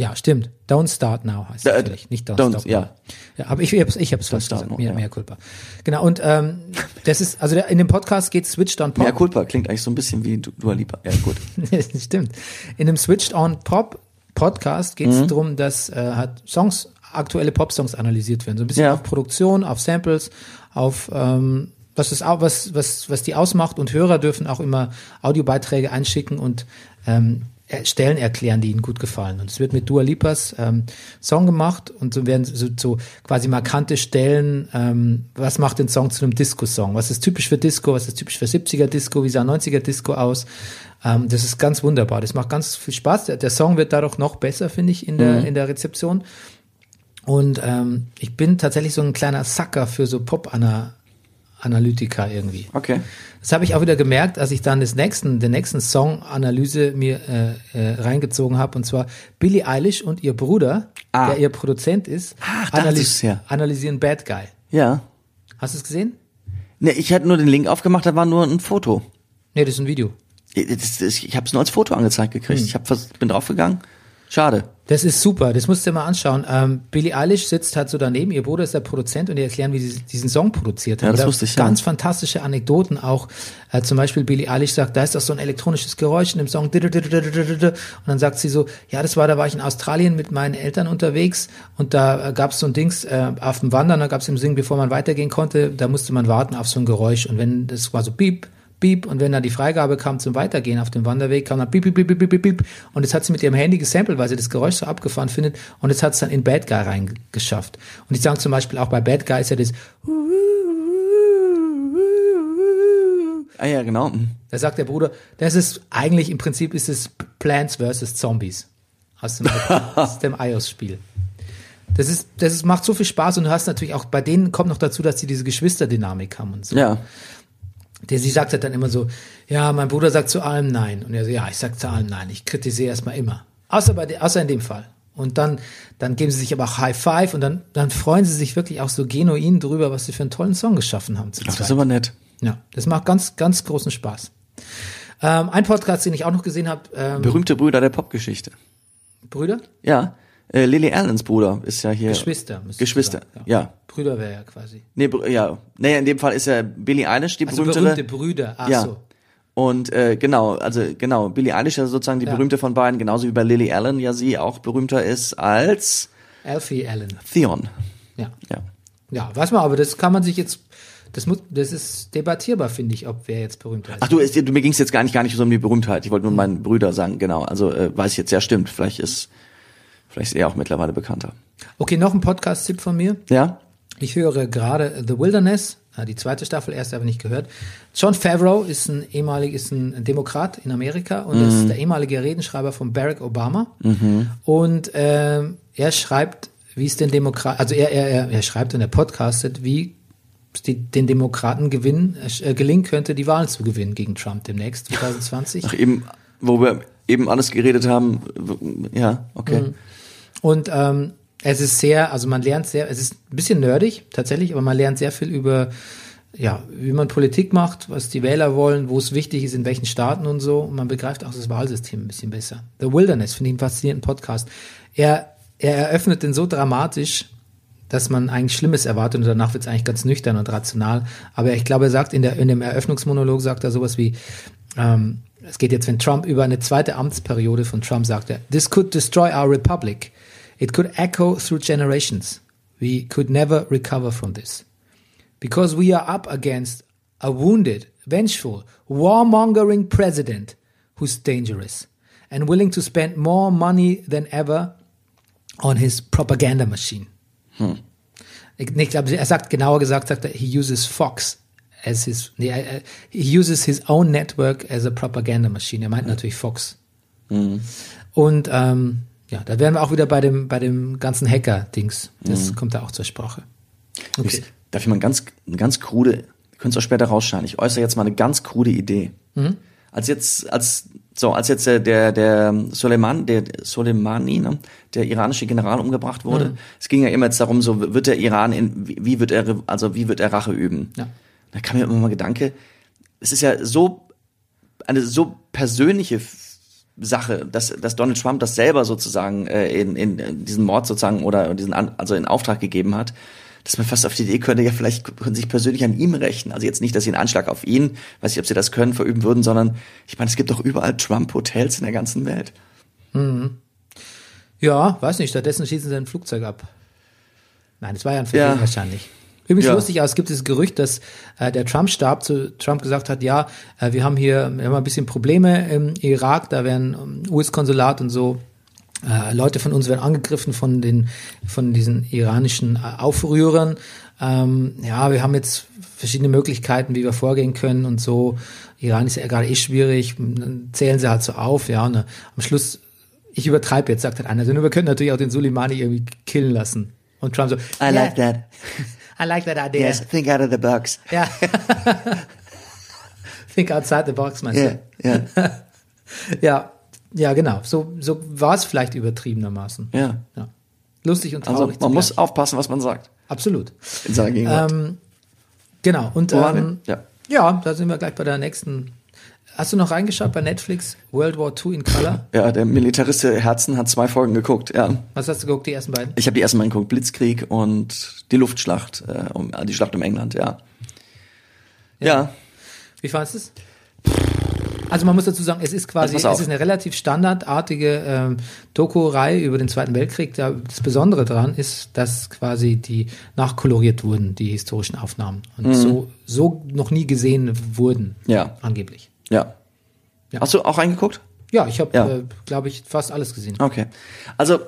Ja, stimmt. Don't Start Now heißt es Äh, natürlich, nicht Don't, don't, Stop ja. Ja, aber ich, ich hab's, ich hab's Start gesagt. Now, Mehr, ja. mehr Culpa. Genau, und ähm, das ist, also in dem Podcast geht Switched on Pop. Mehr Culpa klingt eigentlich so ein bisschen wie Du- Dua Lipa. Ja, gut. Das Stimmt. In dem Switched on Pop Podcast geht es Mhm. darum, dass äh, halt Songs, aktuelle Pop-Songs analysiert werden. So ein bisschen Ja. auf Produktion, auf Samples, auf ähm, was auch, was, was, was die ausmacht und Hörer dürfen auch immer Audiobeiträge einschicken und ähm, Stellen erklären, die ihnen gut gefallen. Und es wird mit Dua Lipas ähm, Song gemacht und so werden so, so quasi markante Stellen, ähm, was macht den Song zu einem Disco-Song? Was ist typisch für Disco? Was ist typisch für 70er Disco? Wie sah 90er Disco aus? Ähm, das ist ganz wunderbar. Das macht ganz viel Spaß. Der, der Song wird dadurch noch besser, finde ich, in der, in der Rezeption. Und ähm, ich bin tatsächlich so ein kleiner Sucker für so Pop-Ana- Analytica irgendwie. Okay. Das habe ich auch wieder gemerkt, als ich dann das nächsten, den nächsten Song-Analyse mir äh, äh, reingezogen habe, und zwar Billie Eilish und ihr Bruder, Ah. der ihr Produzent ist, Ach, da ist her. analysieren Bad Guy. Ja. Hast du es gesehen? Ne, ich hatte nur den Link aufgemacht, da war nur ein Foto. Nee, das ist ein Video. Das, das, ich habe es nur als Foto angezeigt gekriegt. Hm. Ich hab, bin draufgegangen. Schade. Das ist super, das musst du dir mal anschauen. Ähm, Billie Eilish sitzt halt so daneben, ihr Bruder ist der Produzent und die erklären, wie sie diesen Song produziert haben. Ja, das Da wusste ich, ja. Ganz fantastische Anekdoten auch. Äh, zum Beispiel Billie Eilish sagt, da ist doch so ein elektronisches Geräusch in dem Song. Und dann sagt sie so, ja, das war, da war ich in Australien mit meinen Eltern unterwegs und da äh, gab es so ein Dings äh, auf dem Wandern, da gab es im Singen, bevor man weitergehen konnte, da musste man warten auf so ein Geräusch. Und wenn das war so piep, Piep, und wenn dann die Freigabe kam zum Weitergehen auf dem Wanderweg, kam dann piep, piep, piep, piep, piep, piep. Und jetzt hat sie mit ihrem Handy gesampelt, weil sie das Geräusch so abgefahren findet. Und jetzt hat es dann in Bad Guy reingeschafft. Und ich sage zum Beispiel auch bei Bad Guy ist ja das, Ah ja, genau. Mhm. da sagt der Bruder, das ist, eigentlich im Prinzip ist es Plants vs. Zombies. Aus dem, aus dem iOS-Spiel. Das ist, das ist, macht so viel Spaß und du hast natürlich auch, bei denen kommt noch dazu, dass sie diese Geschwisterdynamik haben und so. Ja. Der, sie sagt halt dann immer so, ja, mein Bruder sagt zu allem Nein. Und er so, ja, ich sag zu allem Nein. Ich kritisiere erstmal immer. Außer, bei, außer in dem Fall. Und dann, dann geben sie sich aber auch High Five und dann, dann freuen sie sich wirklich auch so genuin drüber, was sie für einen tollen Song geschaffen haben. Ach, das ist aber nett. ja, das macht ganz, ganz großen Spaß. Ähm, ein Podcast, den ich auch noch gesehen habe, ähm, Berühmte Brüder der Popgeschichte. Brüder? Ja. Äh, Lily Allens Bruder ist ja hier. Geschwister. Geschwister, sagen, ja. Brüder wäre ja quasi. Nee, ja. Naja, in dem Fall ist ja Billie Eilish die Also berühmtere. berühmte Brüder. Ach ja. so. Und äh, genau, also genau, Billie Eilish ist sozusagen die Ja. berühmte von beiden, genauso wie bei Lily Allen ja sie auch berühmter ist als Alfie Allen. Theon. Ja. Ja. Ja, weiß man, aber das kann man sich jetzt, das muss, das ist debattierbar, finde ich, ob wer jetzt berühmter ist. Ach du, du mir ging es jetzt gar nicht gar nicht so um die Berühmtheit. Ich wollte nur meinen Brüder sagen, genau. Also äh, weiß ich jetzt, ja stimmt. Vielleicht ist vielleicht ist er auch mittlerweile bekannter. Okay, noch ein Podcast-Tipp von mir. Ja? Ich höre gerade The Wilderness, äh, die zweite Staffel, erste habe ich nicht gehört. John Favreau ist ein ehemalig, ist ein Demokrat in Amerika und ist der ehemalige Redenschreiber von Barack Obama. Und ähm, er schreibt, wie es den Demokraten, also er, er, er, er schreibt und er podcastet, wie es die, den Demokraten gewinnen, äh, gelingen könnte, die Wahlen zu gewinnen gegen Trump demnächst, 2020. Ach eben, wo wir eben alles geredet haben. Ja, okay. Und ähm, es ist sehr, also man lernt sehr, es ist ein bisschen nerdig tatsächlich, aber man lernt sehr viel über, ja, wie man Politik macht, was die Wähler wollen, wo es wichtig ist, in welchen Staaten und so. Und man begreift auch das Wahlsystem ein bisschen besser. The Wilderness finde ich einen faszinierenden Podcast. Er, er eröffnet den so dramatisch, dass man eigentlich Schlimmes erwartet und danach wird es eigentlich ganz nüchtern und rational. Aber ich glaube, er sagt in, der, in dem Eröffnungsmonolog, sagt er sowas wie, ähm, es geht jetzt, wenn Trump über eine zweite Amtsperiode von Trump sagt, er, this could destroy our republic. It could echo through generations. We could never recover from this. Because we are up against a wounded, vengeful, warmongering president who's dangerous and willing to spend more money than ever on his propaganda machine. Ich glaube, er sagt genauer gesagt, sagt er, he uses Fox as his, er- er- he uses his own network as a propaganda machine. Er meint natürlich Fox. Und ähm, ja, da wären wir auch wieder bei dem, bei dem ganzen Hacker-Dings. Das kommt da auch zur Sprache. Okay. Ich, darf ich mal ganz, eine ganz krude, könnt ihr auch später rausschneiden. Ich äußere jetzt mal eine ganz krude Idee. Mhm. Als jetzt, als, so, als jetzt der, der, der Soleiman, der Soleimani, ne, der iranische General umgebracht wurde, Mhm. es ging ja immer jetzt darum, so, wird der Iran in, wie, wie wird er, also, wie wird er Rache üben? Ja. Da kam mir immer mal Gedanke, es ist ja so, eine so persönliche Sache, dass, dass Donald Trump das selber sozusagen äh, in, in diesen Mord sozusagen oder diesen An also in Auftrag gegeben hat, dass man fast auf die Idee könnte, ja vielleicht können sich persönlich an ihm rächen. Also jetzt nicht, dass sie einen Anschlag auf ihn, weiß nicht, ob sie das können, verüben würden, sondern ich meine, es gibt doch überall Trump-Hotels in der ganzen Welt. Ja, weiß nicht, stattdessen schießen sie ein Flugzeug ab. Nein, das war ja ein Versehen Ja. wahrscheinlich. Übrigens Ja. lustig, es gibt dieses Gerücht, dass äh, der Trump-Stab zu Trump gesagt hat, ja, äh, wir haben hier wir haben ein bisschen Probleme im Irak, da werden ähm, US-Konsulat und so äh, Leute von uns werden angegriffen von den von diesen iranischen äh, Aufrührern. Ähm, ja, wir haben jetzt verschiedene Möglichkeiten, wie wir vorgehen können und so. Iran ist ja gerade eh schwierig. Dann zählen sie halt so auf, ja. Äh, am Schluss, ich übertreibe jetzt, sagt halt einer, also wir können natürlich auch den Soleimani irgendwie killen lassen. Und Trump so, I like that. I like that idea. Yes, think out of the box. Ja. Think outside the box, meinst Ja, ja, du? Ja, ja, genau. So, so war es vielleicht übertriebenermaßen. ja. Ja. Lustig und Also traurig. man muss zugleich. aufpassen, was man sagt Absolut. in seiner Gegenwart. Ähm, genau. Und ähm, wir? ja, da sind wir gleich bei der nächsten. Hast du noch reingeschaut bei Netflix? World War II in Color? Ja, ja, der Militarist Herzen hat zwei Folgen geguckt. Ja, Was hast du geguckt, die ersten beiden? ich habe die ersten Mal geguckt, Blitzkrieg und die Luftschlacht, äh, um, die Schlacht um England. Ja, ja, Wie fandest du es? Also man muss dazu sagen, es ist quasi, es ist eine relativ standardartige ähm, Doku-Reihe über den Zweiten Weltkrieg. Da, das Besondere daran ist, dass quasi die nachkoloriert wurden, die historischen Aufnahmen. Und so, so noch nie gesehen wurden, Mhm. Ja. angeblich. Ja. Ja. Hast du auch reingeguckt? Ja, ich habe, Ja. äh, glaube ich, fast alles gesehen. Okay. Also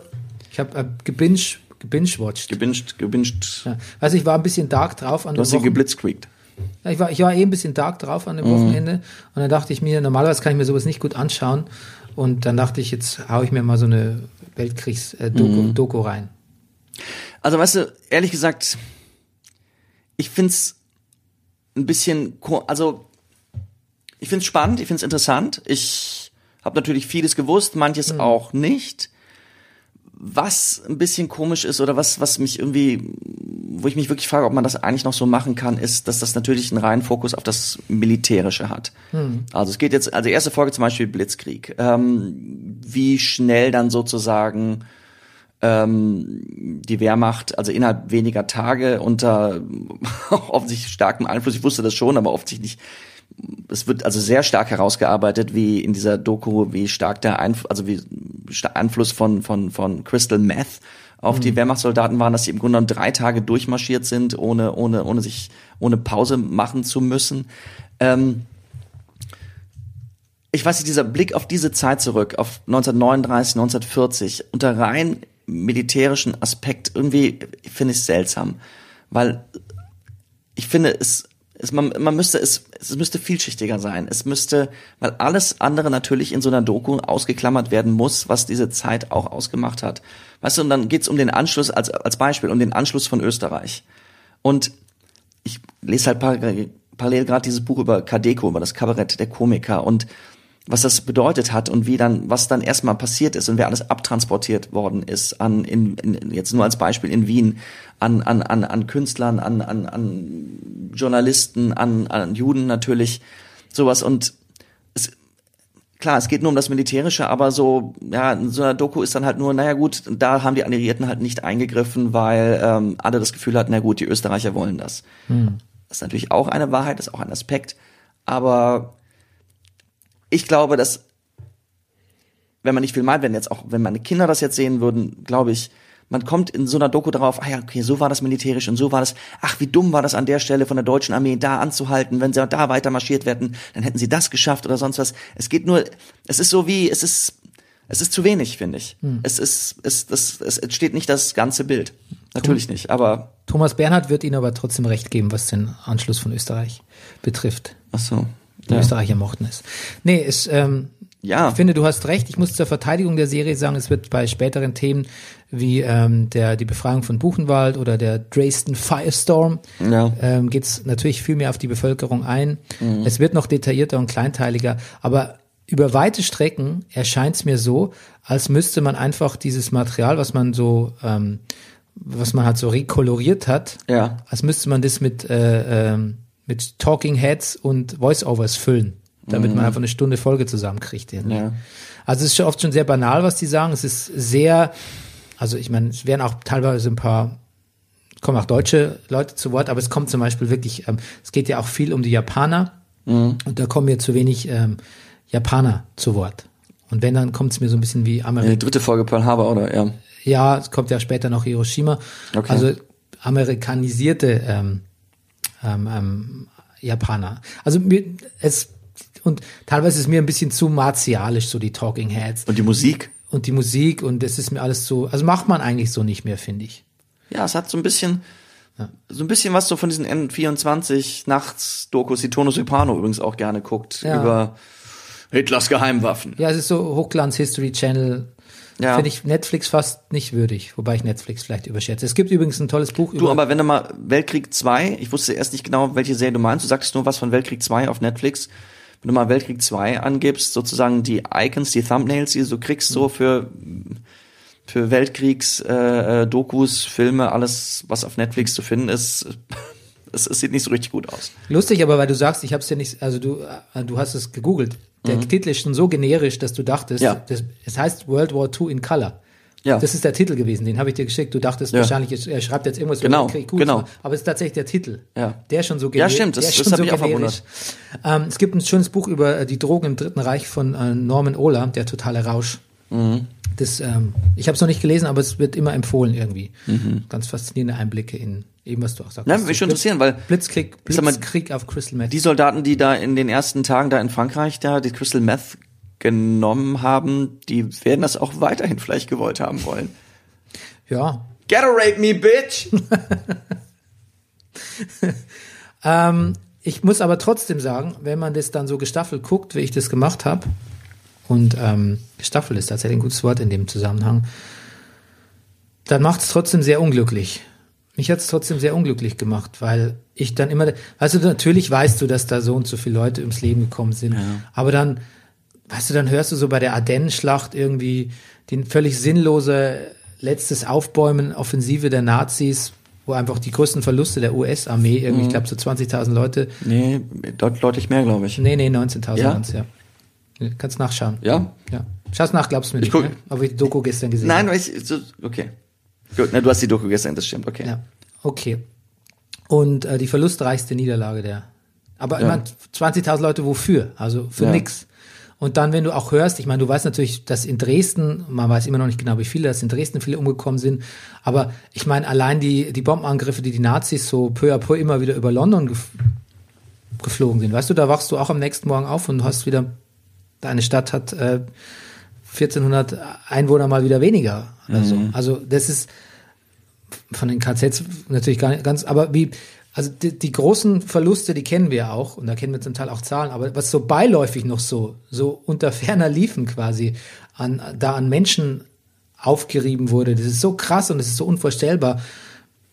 Ich habe äh, gebinge, gebinge-watched. gebinged, gebinged. ja. Also ich war ein bisschen dark drauf an Du dem hast sie geblitzkriegt. Ja, ich war, ich war eh ein bisschen dark drauf an dem Wochenende und dann dachte ich mir, normalerweise kann ich mir sowas nicht gut anschauen und dann dachte ich, jetzt hau ich mir mal so eine Weltkriegs-Doku Doku rein. Also weißt du, ehrlich gesagt, ich find's ein bisschen, also ich find's spannend, ich find's interessant. Ich habe natürlich vieles gewusst, manches auch nicht. Was ein bisschen komisch ist oder was, was mich irgendwie, wo ich mich wirklich frage, ob man das eigentlich noch so machen kann, ist, dass das natürlich einen reinen Fokus auf das Militärische hat. Also es geht jetzt, also erste Folge zum Beispiel Blitzkrieg. Ähm, wie schnell dann sozusagen ähm, die Wehrmacht, also innerhalb weniger Tage unter offensichtlich starkem Einfluss, ich wusste das schon, aber offensichtlich es wird also sehr stark herausgearbeitet, wie in dieser Doku, wie stark der Einfluss, also wie Einfluss von, von, von Crystal Meth auf die Wehrmachtssoldaten waren, dass sie im Grunde genommen drei Tage durchmarschiert sind, ohne, ohne, ohne sich, ohne Pause machen zu müssen. Ähm, ich weiß nicht, dieser Blick auf diese Zeit zurück, auf 1939, 1940, unter rein militärischen Aspekt, irgendwie finde ich es seltsam. Weil ich finde, es, es man, man müsste es, es müsste vielschichtiger sein. Es müsste, weil alles andere natürlich in so einer Doku ausgeklammert werden muss, was diese Zeit auch ausgemacht hat. Weißt du, und dann geht's um den Anschluss, als, als Beispiel, um den Anschluss von Österreich. Und ich lese halt par parallel gerade dieses Buch über Kadeko, über das Kabarett der Komiker und was das bedeutet hat und wie dann, was dann erstmal passiert ist und wer alles abtransportiert worden ist an, in, in jetzt nur als Beispiel in Wien, an, an, an, an Künstlern, an, an, an Journalisten, an, an Juden natürlich, sowas und es, klar, es geht nur um das Militärische, aber so, ja, in so einer Doku ist dann halt nur, naja gut, da haben die Alliierten halt nicht eingegriffen, weil ähm, alle das Gefühl hatten, na gut, die Österreicher wollen das. Das ist natürlich auch eine Wahrheit, das ist auch ein Aspekt, aber ich glaube, dass wenn man nicht viel meint, wenn jetzt auch, wenn meine Kinder das jetzt sehen würden, glaube ich, man kommt in so einer Doku darauf, ah ja, okay, so war das militärisch und so war das, ach, wie dumm war das an der Stelle von der deutschen Armee da anzuhalten, wenn sie da weiter marschiert werden, dann hätten sie das geschafft oder sonst was. Es geht nur, es ist so wie, es ist, es ist zu wenig, finde ich. Es ist, es, das, es entsteht nicht das ganze Bild. Natürlich nicht, aber, Thomas Bernhard wird Ihnen aber trotzdem recht geben, was den Anschluss von Österreich betrifft. ach so. Die Ja. Österreicher mochten es. Nee, es, ähm, Ja. ich finde, du hast recht. Ich muss zur Verteidigung der Serie sagen, es wird bei späteren Themen wie ähm, der, die Befreiung von Buchenwald oder der Dresden Firestorm Ja. ähm, geht es natürlich viel mehr auf die Bevölkerung ein. Es wird noch detaillierter und kleinteiliger, aber über weite Strecken erscheint es mir so, als müsste man einfach dieses Material, was man so, ähm, was man halt so rekoloriert hat, Ja. als müsste man das mit, äh, ähm, mit Talking Heads und Voiceovers füllen, damit man einfach eine Stunde Folge zusammenkriegt. irgendwie. Ja. Also es ist schon oft schon sehr banal, was die sagen. Es ist sehr, also ich meine, es werden auch teilweise ein paar, kommen auch deutsche Leute zu Wort, aber es kommt zum Beispiel wirklich, ähm, es geht ja auch viel um die Japaner und da kommen mir zu wenig ähm, Japaner zu Wort. Und wenn, dann kommt es mir so ein bisschen wie Die Amerikaner. dritte Folge Pearl Harbor, oder? Ja. Ja, es kommt ja später noch Hiroshima. Okay. Also amerikanisierte ähm, ähm, ähm, Japaner. Also mir, es und teilweise ist mir ein bisschen zu martialisch, so die Talking Heads Und die Musik? und die Musik und es ist mir alles so, also macht man eigentlich so nicht mehr, finde ich. Ja, es hat so ein bisschen, so ein bisschen was so von diesen N24 Nachts-Dokus, die Tono Soprano übrigens auch gerne guckt, Ja. über Hitlers Geheimwaffen. Ja, es ist so Hochglanz History Channel Ja. finde ich Netflix fast nicht würdig, wobei ich Netflix vielleicht überschätze. Es gibt übrigens ein tolles Buch Du, über aber wenn du mal Weltkrieg 2, ich wusste erst nicht genau, welche Serie du meinst, du sagtest nur was von Weltkrieg 2 auf Netflix. Wenn du mal Weltkrieg 2 angibst, sozusagen die Icons, die Thumbnails, die du so kriegst, so für, für Weltkriegs, äh, äh, Dokus, Filme, alles, was auf Netflix zu finden ist, es, es sieht nicht so richtig gut aus. Lustig, aber weil du sagst, ich habe es ja nicht, also du, äh, du hast es gegoogelt. Der Titel ist schon so generisch, dass du dachtest, Mhm. Ja. das, es heißt World War II in Color. Ja. Das ist der Titel gewesen, den habe ich dir geschickt. Du dachtest Ja. wahrscheinlich, er schreibt jetzt irgendwas Genau, über. Gut, genau. Aber es ist tatsächlich der Titel. Ja. Der ist schon so Ja, generisch. stimmt, das- das so mich auch generisch. Ähm, es gibt ein schönes Buch über äh, die Drogen im Dritten Reich von äh, Norman Ohler, der totale Rausch. Das, ähm, ich habe es noch nicht gelesen, aber es wird immer empfohlen irgendwie. Ganz faszinierende Einblicke in eben, was du auch sagst. Ja, mich schon interessieren, weil Blitzkrieg, sag mal, Blitzkrieg auf Crystal Meth. die Soldaten, die da in den ersten Tagen da in Frankreich da die Crystal Meth genommen haben, die werden das auch weiterhin vielleicht gewollt haben wollen. ja, Gatorade me, bitch! Ähm, ich muss aber trotzdem sagen, wenn man das dann so gestaffelt guckt, wie ich das gemacht habe, und ähm, gestaffelt ist tatsächlich ein gutes Wort in dem Zusammenhang, dann macht es trotzdem sehr unglücklich. Mich hat es trotzdem sehr unglücklich gemacht, weil ich dann immer, weißt du, natürlich weißt du, dass da so und so viele Leute ums Leben gekommen sind, aber dann, weißt du, dann hörst du so bei der Ardennenschlacht irgendwie den völlig sinnlose letztes Aufbäumen, Offensive der Nazis, wo einfach die größten Verluste der US-Armee, irgendwie, ich glaube so 20.000 Leute, Nee, deut deutlich mehr, glaube ich. nee, nee, 19.000 Ja? ja. Kannst nachschauen. Ja? Ja. Schau's nach, glaubst du mir Ich nicht, guck- ne? Aber ich die Doku gestern gesehen Nein, habe. weil ich, so, okay. Gut, na, du hast die Doku gestern, das stimmt, okay. Ja, okay. Und äh, die verlustreichste Niederlage der. Aber ich Ja. meine, 20.000 Leute wofür? Also für Ja. nix. Und dann, wenn du auch hörst, ich meine, du weißt natürlich, dass in Dresden, man weiß immer noch nicht genau, wie viele, dass in Dresden viele umgekommen sind, aber ich meine, allein die, die Bombenangriffe, die die Nazis so peu à peu immer wieder über London gef geflogen sind, weißt du, da wachst du auch am nächsten Morgen auf und hast wieder, deine Stadt hat äh, 1400 Einwohner mal wieder weniger oder so. Also das ist, von den KZs natürlich gar nicht ganz, aber wie, also die, die großen Verluste, die kennen wir auch und da kennen wir zum Teil auch Zahlen, aber was so beiläufig noch so, so unter ferner Liefen quasi an, da an Menschen aufgerieben wurde, das ist so krass und das ist so unvorstellbar,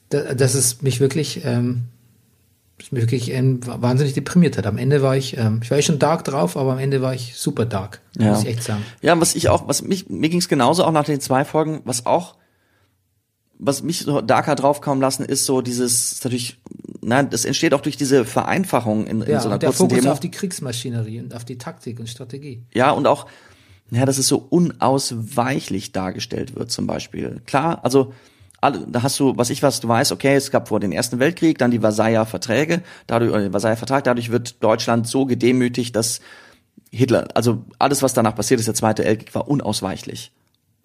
da, dass es mich wirklich, ähm, mich wirklich ähm, wahnsinnig deprimiert hat. Am Ende war ich, ähm, ich war eh schon dark drauf, aber am Ende war ich super dark, Ja. muss ich echt sagen. Ja, was ich auch, was mich, mir ging's genauso auch nach den zwei Folgen, was auch, was mich so darker draufkommen lassen, ist so dieses, ist natürlich, na, das entsteht auch durch diese Vereinfachung in, in Ja, so einer und der kurzen Fokus Demo. auf die Kriegsmaschinerie und auf die Taktik und Strategie. Ja, und auch, ja, dass es so unausweichlich dargestellt wird, zum Beispiel. Klar, also, da hast du, was ich was, du weißt, okay, es gab vor den Ersten Weltkrieg, dann die Versailler Verträge, dadurch, oder den Versailler Vertrag, dadurch wird Deutschland so gedemütigt, dass Hitler, also alles, was danach passiert ist, der Zweite Weltkrieg war unausweichlich.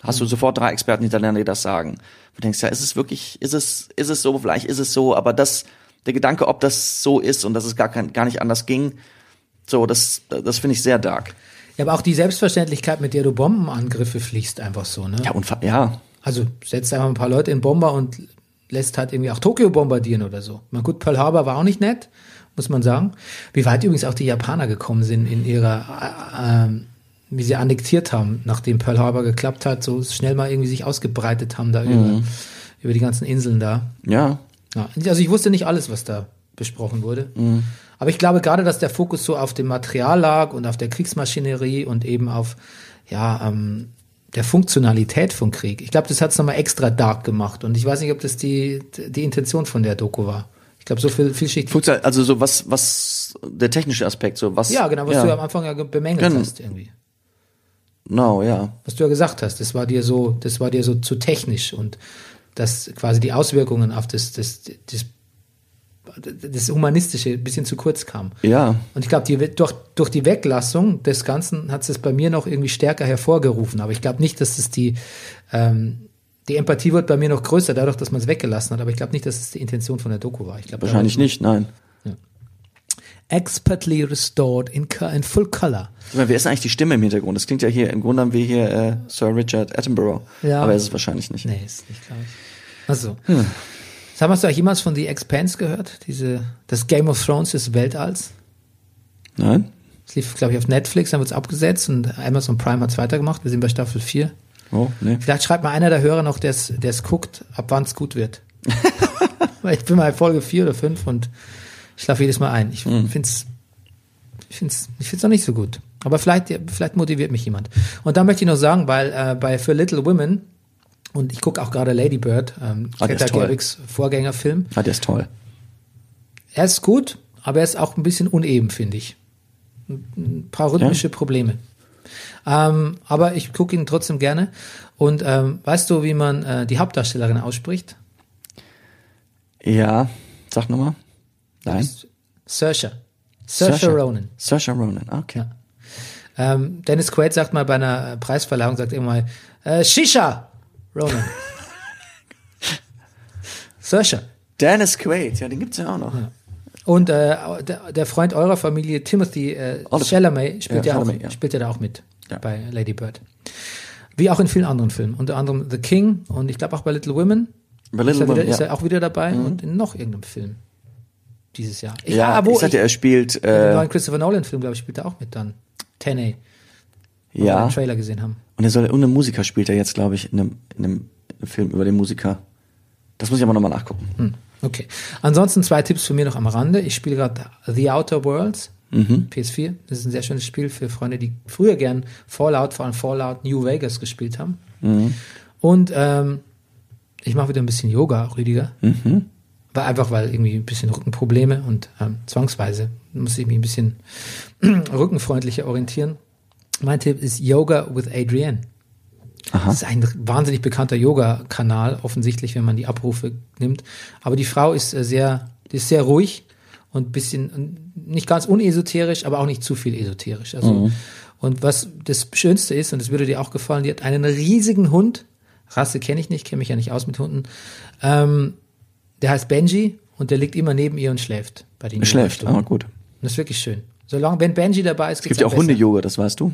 Hast du sofort drei Experten hintereinander, die das sagen. Du denkst, ja, ist es wirklich, ist es, ist es so, vielleicht ist es so, aber das, der Gedanke, ob das so ist und dass es gar kein, gar nicht anders ging, so, das, das finde ich sehr dark. Ja, aber auch die Selbstverständlichkeit, mit der du Bombenangriffe fliegst, einfach so, ne? Ja, und, ja, Also setzt einfach ein paar Leute in Bomber und lässt halt irgendwie auch Tokio bombardieren oder so. Na gut, Pearl Harbor war auch nicht nett, muss man sagen. Wie weit übrigens auch die Japaner gekommen sind in ihrer, äh, ähm, wie sie annektiert haben, nachdem Pearl Harbor geklappt hat, so schnell mal irgendwie sich ausgebreitet haben da über, über die ganzen Inseln da. ja, Ja, also ich wusste nicht alles, was da besprochen wurde. Aber ich glaube gerade, dass der Fokus so auf dem Material lag und auf der Kriegsmaschinerie und eben auf ja ähm, der Funktionalität von Krieg. Ich glaube, das hat es nochmal extra dark gemacht. Und ich weiß nicht, ob das die, die Intention von der Doku war. Ich glaube, so viel vielschichtig. Funktioniert, also so was, was, der technische Aspekt, so was. Ja, genau, was ja. du am Anfang ja bemängelt Genau. hast irgendwie. No, ja. Was du ja gesagt hast, das war dir so, das war dir so zu technisch und dass quasi die Auswirkungen auf das, das, das, das Humanistische ein bisschen zu kurz kam. Ja. Und ich glaube, durch, durch die Weglassung des Ganzen hat es bei mir noch irgendwie stärker hervorgerufen. Aber ich glaube nicht, dass es die, ähm, die Empathie wird bei mir noch größer, dadurch, dass man es weggelassen hat. Aber ich glaube nicht, dass es die Intention von der Doku war. Ich glaub, Wahrscheinlich nicht, nein. Expertly restored in, in full color. Ich meine, wer ist eigentlich die Stimme im Hintergrund? Das klingt ja hier, im Grunde haben wir hier äh, Sir Richard Attenborough. Ja. Aber er ist es wahrscheinlich nicht. Nee, ist nicht, glaube ich. Also. Sag mal, hast du eigentlich jemals von The Expanse gehört? Diese, das Game of Thrones des Weltalls? Nein? Es lief, glaube ich, auf Netflix, dann wird es abgesetzt und Amazon Prime hat es weitergemacht. Wir sind bei Staffel 4. Oh, nee. Vielleicht schreibt mal einer der Hörer noch, der es guckt, ab wann es gut wird. Weil ich bin mal in Folge vier oder fünf und ich schlafe jedes Mal ein. Ich Mhm. find's, ich find's, ich find's noch nicht so gut. Aber vielleicht, vielleicht motiviert mich jemand. Und da möchte ich noch sagen, weil äh, bei For Little Women und ich gucke auch gerade Lady Bird, ähm, Ah, Greta. Gerwigs Vorgängerfilm. Ah, der ist toll. Er ist gut, aber er ist auch ein bisschen uneben, finde ich. Ein paar rhythmische Probleme. Ähm, aber ich gucke ihn trotzdem gerne. Und ähm, weißt du, wie man äh, die Hauptdarstellerin ausspricht? Ja, sag nochmal. Nein. Saoirse. Saoirse Ronan. Saoirse Ronan, ah, okay. Ja. Ähm, Dennis Quaid sagt mal bei einer Preisverleihung, sagt immer mal, äh, Shisha Ronan. Saoirse. Dennis Quaid, ja, den gibt's ja auch noch. Und äh, der, der Freund eurer Familie, Timothy äh. Chalamet, spielt Ja, ja, auch, Chalamet, ja. spielt ja da auch mit Ja. bei Lady Bird. Wie auch in vielen anderen Filmen, unter anderem The King und ich glaube auch bei Little Women. Bei Little ist, er wieder, Women, ist ja. er auch wieder dabei und in noch irgendeinem Film dieses Jahr. Ja, wo ich sagte, er spielt, äh, neuen Christopher Nolan Film, glaube ich, spielt er auch mit dann. 10A, wo wir ja. den Trailer gesehen haben. Und er soll, und ein Musiker spielt er jetzt, glaube ich, in einem, in einem Film über den Musiker. Das muss ich aber nochmal nachgucken. Hm, okay. Ansonsten zwei Tipps von mir noch am Rande. Ich spiele gerade The Outer Worlds. Mhm. PS4. Das ist ein sehr schönes Spiel für Freunde, die früher gern Fallout, vor allem Fallout New Vegas gespielt haben. Mhm. Und ähm, ich mache wieder ein bisschen Yoga, Rüdiger. Mhm. Weil einfach, weil irgendwie ein bisschen Rückenprobleme und ähm, zwangsweise muss ich mich ein bisschen rückenfreundlicher orientieren. Mein Tipp ist Yoga with Adrienne. Aha. Das ist ein wahnsinnig bekannter Yoga-Kanal, offensichtlich, wenn man die Abrufe nimmt. Aber die Frau ist äh, sehr, die ist sehr ruhig und bisschen, nicht ganz unesoterisch, aber auch nicht zu viel esoterisch. Also, und was das Schönste ist, und das würde dir auch gefallen, die hat einen riesigen Hund. Rasse kenne ich nicht, kenne mich ja nicht aus mit Hunden. Ähm, der heißt Benji und der liegt immer neben ihr und schläft bei den Schläft, aber gut. Und das ist wirklich schön. Solange, wenn Benji dabei ist, Es gibt ja auch Hunde-Yoga, das weißt du.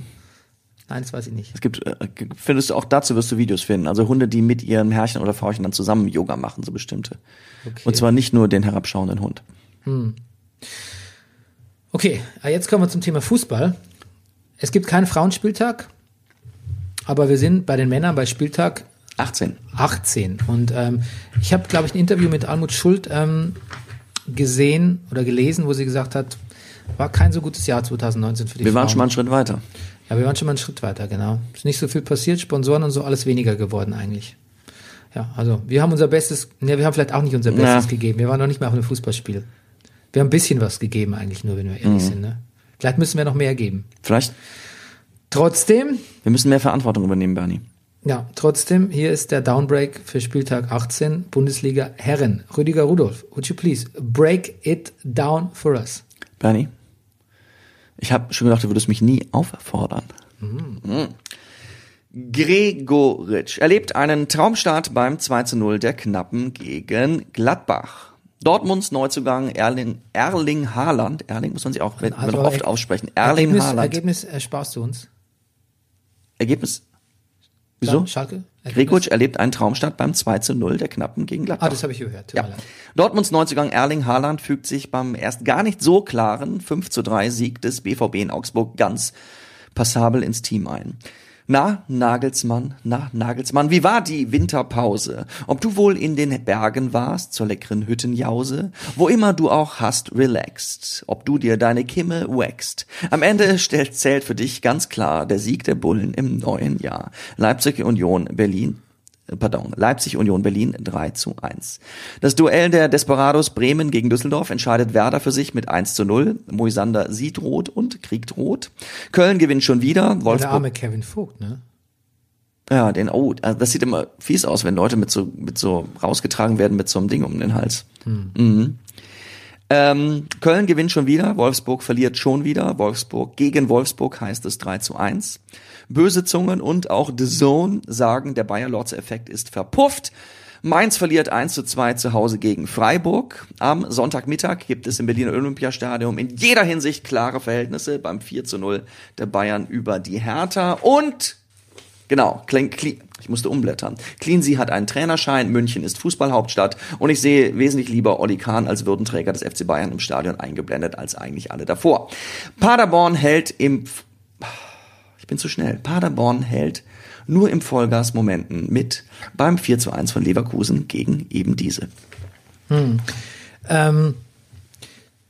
Nein, das weiß ich nicht. Es gibt, äh, findest du auch dazu wirst du Videos finden. Also Hunde, die mit ihrem Herrchen oder Frauchen dann zusammen Yoga machen, so bestimmte. Okay. Und zwar nicht nur den herabschauenden Hund. Okay, äh, jetzt kommen wir zum Thema Fußball. Es gibt keinen Frauenspieltag, aber wir sind bei den Männern bei Spieltag 18. 18. Und ähm, ich habe, glaube ich, ein Interview mit Almut Schuld ähm, gesehen oder gelesen, wo sie gesagt hat, war kein so gutes Jahr 2019 für die Wir Frauen. waren schon mal einen Schritt weiter. Ja, wir waren schon mal einen Schritt weiter, genau. Ist nicht so viel passiert, Sponsoren und so, alles weniger geworden eigentlich. Ja, also wir haben unser Bestes, ne, wir haben vielleicht auch nicht unser Bestes Ja. gegeben. Wir waren noch nicht mal auf einem Fußballspiel. Wir haben ein bisschen was gegeben eigentlich nur, wenn wir Mhm. ehrlich sind. Ne? Vielleicht müssen wir noch mehr geben. Vielleicht, Trotzdem, wir müssen mehr Verantwortung übernehmen, Bernie. ja, trotzdem, hier ist der Downbreak für Spieltag 18, Bundesliga Herren. Rüdiger Rudolph, would you please break it down for us? Bernie, ich habe schon gedacht, du würdest mich nie auffordern. Mhm. Gregoritsch erlebt einen Traumstart beim 2 zu 0 der Knappen gegen Gladbach. Dortmunds Neuzugang Erling, Erling Haaland, Erling muss man sich auch wird Also, oft Er- aussprechen, Erling Ergebnis, Haaland. Ergebnis ersparst du uns. Ergebnis, wieso? Schalke? Gregoritsch erlebt einen Traumstart beim 2 zu 0 der Knappen gegen Gladbach. Ah, das habe ich gehört. Ja. Dortmunds Neuzugang Erling Haaland fügt sich beim erst gar nicht so klaren 5 zu 3 Sieg des BVB in Augsburg ganz passabel ins Team ein. Na, Nagelsmann, na, Nagelsmann, wie war die Winterpause? Ob du wohl in den Bergen warst, zur leckeren Hüttenjause? Wo immer du auch hast relaxed. Ob du dir deine Kimme wächst. Am Ende zählt für dich ganz klar der Sieg der Bullen im neuen Jahr. Leipzig Union Berlin pardon, Leipzig Union Berlin 3 zu 1. Das Duell der Desperados Bremen gegen Düsseldorf entscheidet Werder für sich mit 1 zu 0. Moisander sieht rot und kriegt rot. Köln gewinnt schon wieder. Der Wolfsburg, arme Kevin Vogt, ne? ja, den, oh, das sieht immer fies aus, wenn Leute mit so, mit so rausgetragen werden mit so einem Ding um den Hals. Mhm. Ähm, Köln gewinnt schon wieder, Wolfsburg verliert schon wieder. Wolfsburg gegen Wolfsburg heißt es 3 zu 1. Böse Zungen und auch The Zone sagen, der Bayer Lorz Effekt ist verpufft. Mainz verliert 1 zu 2 zu Hause gegen Freiburg. Am Sonntagmittag gibt es im Berliner Olympiastadion in jeder Hinsicht klare Verhältnisse beim 4 zu 0 der Bayern über die Hertha. Und Genau, ich musste umblättern. Cleansea hat einen Trainerschein, München ist Fußballhauptstadt und ich sehe wesentlich lieber Olli Kahn als Würdenträger des FC Bayern im Stadion eingeblendet als eigentlich alle davor. Paderborn hält im, ich bin zu schnell, Paderborn hält nur im Vollgas-Momenten mit beim 4 zu 1 von Leverkusen gegen eben diese. Ähm,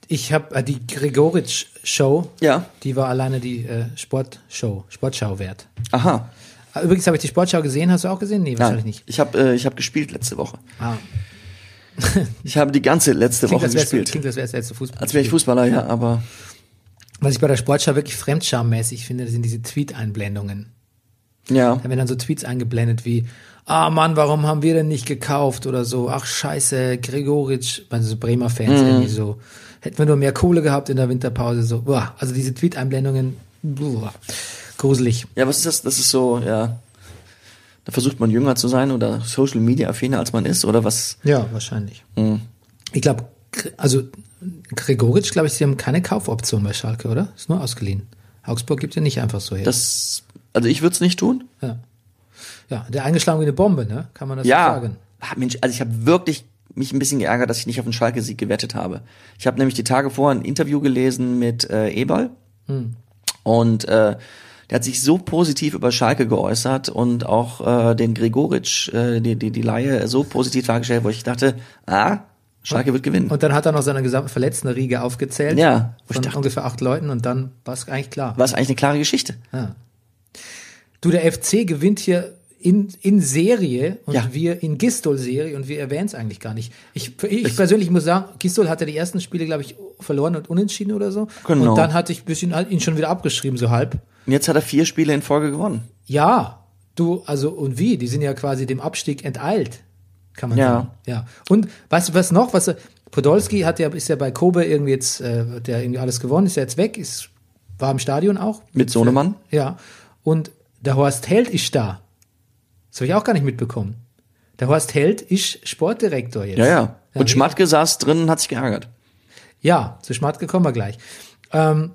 ich habe äh, die Gregoritsch-Show, Ja. die war alleine die äh, Sportshow, Sportschau wert. Aha. Ah, Übrigens habe ich die Sportschau gesehen, hast du auch gesehen? Nee, wahrscheinlich Nein, nicht. ich habe äh, ich hab gespielt letzte Woche. Ah, Ich habe die ganze letzte klingt, Woche gespielt. klingt, als wärst du letzte Fußball. Als wäre ich Fußballer, ja, aber Was ich bei der Sportschau wirklich fremdschammäßig finde, sind diese Tweet-Einblendungen. ja. Da werden dann so Tweets eingeblendet wie, ah Mann, warum haben wir denn nicht gekauft oder so, ach scheiße, Gregoritsch, also so Bremer Fans Mhm. irgendwie so, hätten wir nur mehr Kohle gehabt in der Winterpause, so, boah, also diese Tweet-Einblendungen, boah, gruselig. Ja, was ist das? Das ist so, ja. Da versucht man jünger zu sein oder Social Media affiner als man ist oder was? Ja, wahrscheinlich. Ich glaube, also Gregoritsch, glaube ich, sie haben keine Kaufoption bei Schalke, oder? Ist nur ausgeliehen. Augsburg gibt ja nicht einfach so her. Das, also ich würde es nicht tun. ja. ja, der eingeschlagen wie eine Bombe, ne? Kann man das Ja. so sagen? Ah, Mensch, also ich habe wirklich mich ein bisschen geärgert, dass ich nicht auf den Schalke-Sieg gewettet habe. Ich habe nämlich die Tage vorher ein Interview gelesen mit äh, Eberl und äh, der hat sich so positiv über Schalke geäußert und auch äh, den Gregoritsch, äh, die, die, die Laie, so positiv dargestellt, wo ich dachte, ah, Schalke wird gewinnen. Und dann hat er noch seine gesamte verletzten Riege aufgezählt. Ja, wo ich Von dachte- ungefähr acht Leuten und dann war es eigentlich klar. War es eigentlich eine klare Geschichte. Ja. Du, der FC gewinnt hier in, in Serie und Ja. wir in Gistol-Serie und wir erwähnen es eigentlich gar nicht. Ich, ich persönlich muss sagen, Gistol hatte die ersten Spiele, glaube ich, verloren und unentschieden oder so. Genau. Und dann hatte ich bisschen halt ihn schon wieder abgeschrieben, so halb. Und jetzt hat er vier Spiele in Folge gewonnen. Ja, du, also und wie? Die sind ja quasi dem Abstieg enteilt, kann man Ja. sagen. Ja. Und weißt du was noch? Was Podolski hat ja ist ja bei Kobe irgendwie jetzt, äh, der irgendwie alles gewonnen, ist ja jetzt weg, ist war im Stadion auch. Mit Sohnemann? Ja. Und der Horst Held ist da. Das habe ich auch gar nicht mitbekommen. Der Horst Held ist Sportdirektor jetzt. Ja, ja. Und Schmatke saß drin und hat sich geärgert. Ja, zu Schmatke kommen wir gleich. Ähm,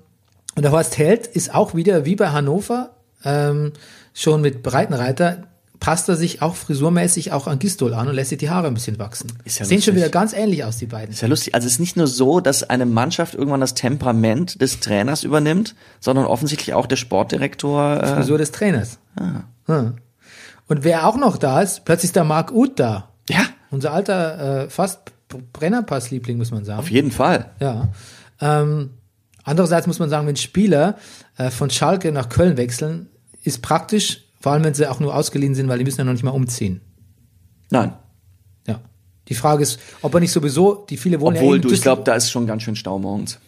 und der Horst Held ist auch wieder wie bei Hannover, ähm, schon mit Breitenreiter, passt er sich auch frisurmäßig auch an Gistol an und lässt sich die Haare ein bisschen wachsen. Ist ja Sehen schon lustig. wieder ganz ähnlich aus, die beiden. Ist ja lustig. Also es ist nicht nur so, dass eine Mannschaft irgendwann das Temperament des Trainers übernimmt, sondern offensichtlich auch der Sportdirektor. Äh, Frisur des Trainers. Hm. Und wer auch noch da ist, plötzlich ist der Marc Uth da. ja, Unser alter, äh, fast Brennerpass-Liebling, muss man sagen. auf jeden Fall. Ja. Ähm, andererseits muss man sagen, wenn Spieler äh, von Schalke nach Köln wechseln, ist praktisch, vor allem wenn sie auch nur ausgeliehen sind, weil die müssen ja noch nicht mal umziehen. Nein. Ja. Die Frage ist, ob er nicht sowieso, die viele wohnen ja Obwohl, in du, ich glaube, da ist schon ganz schön Stau morgens.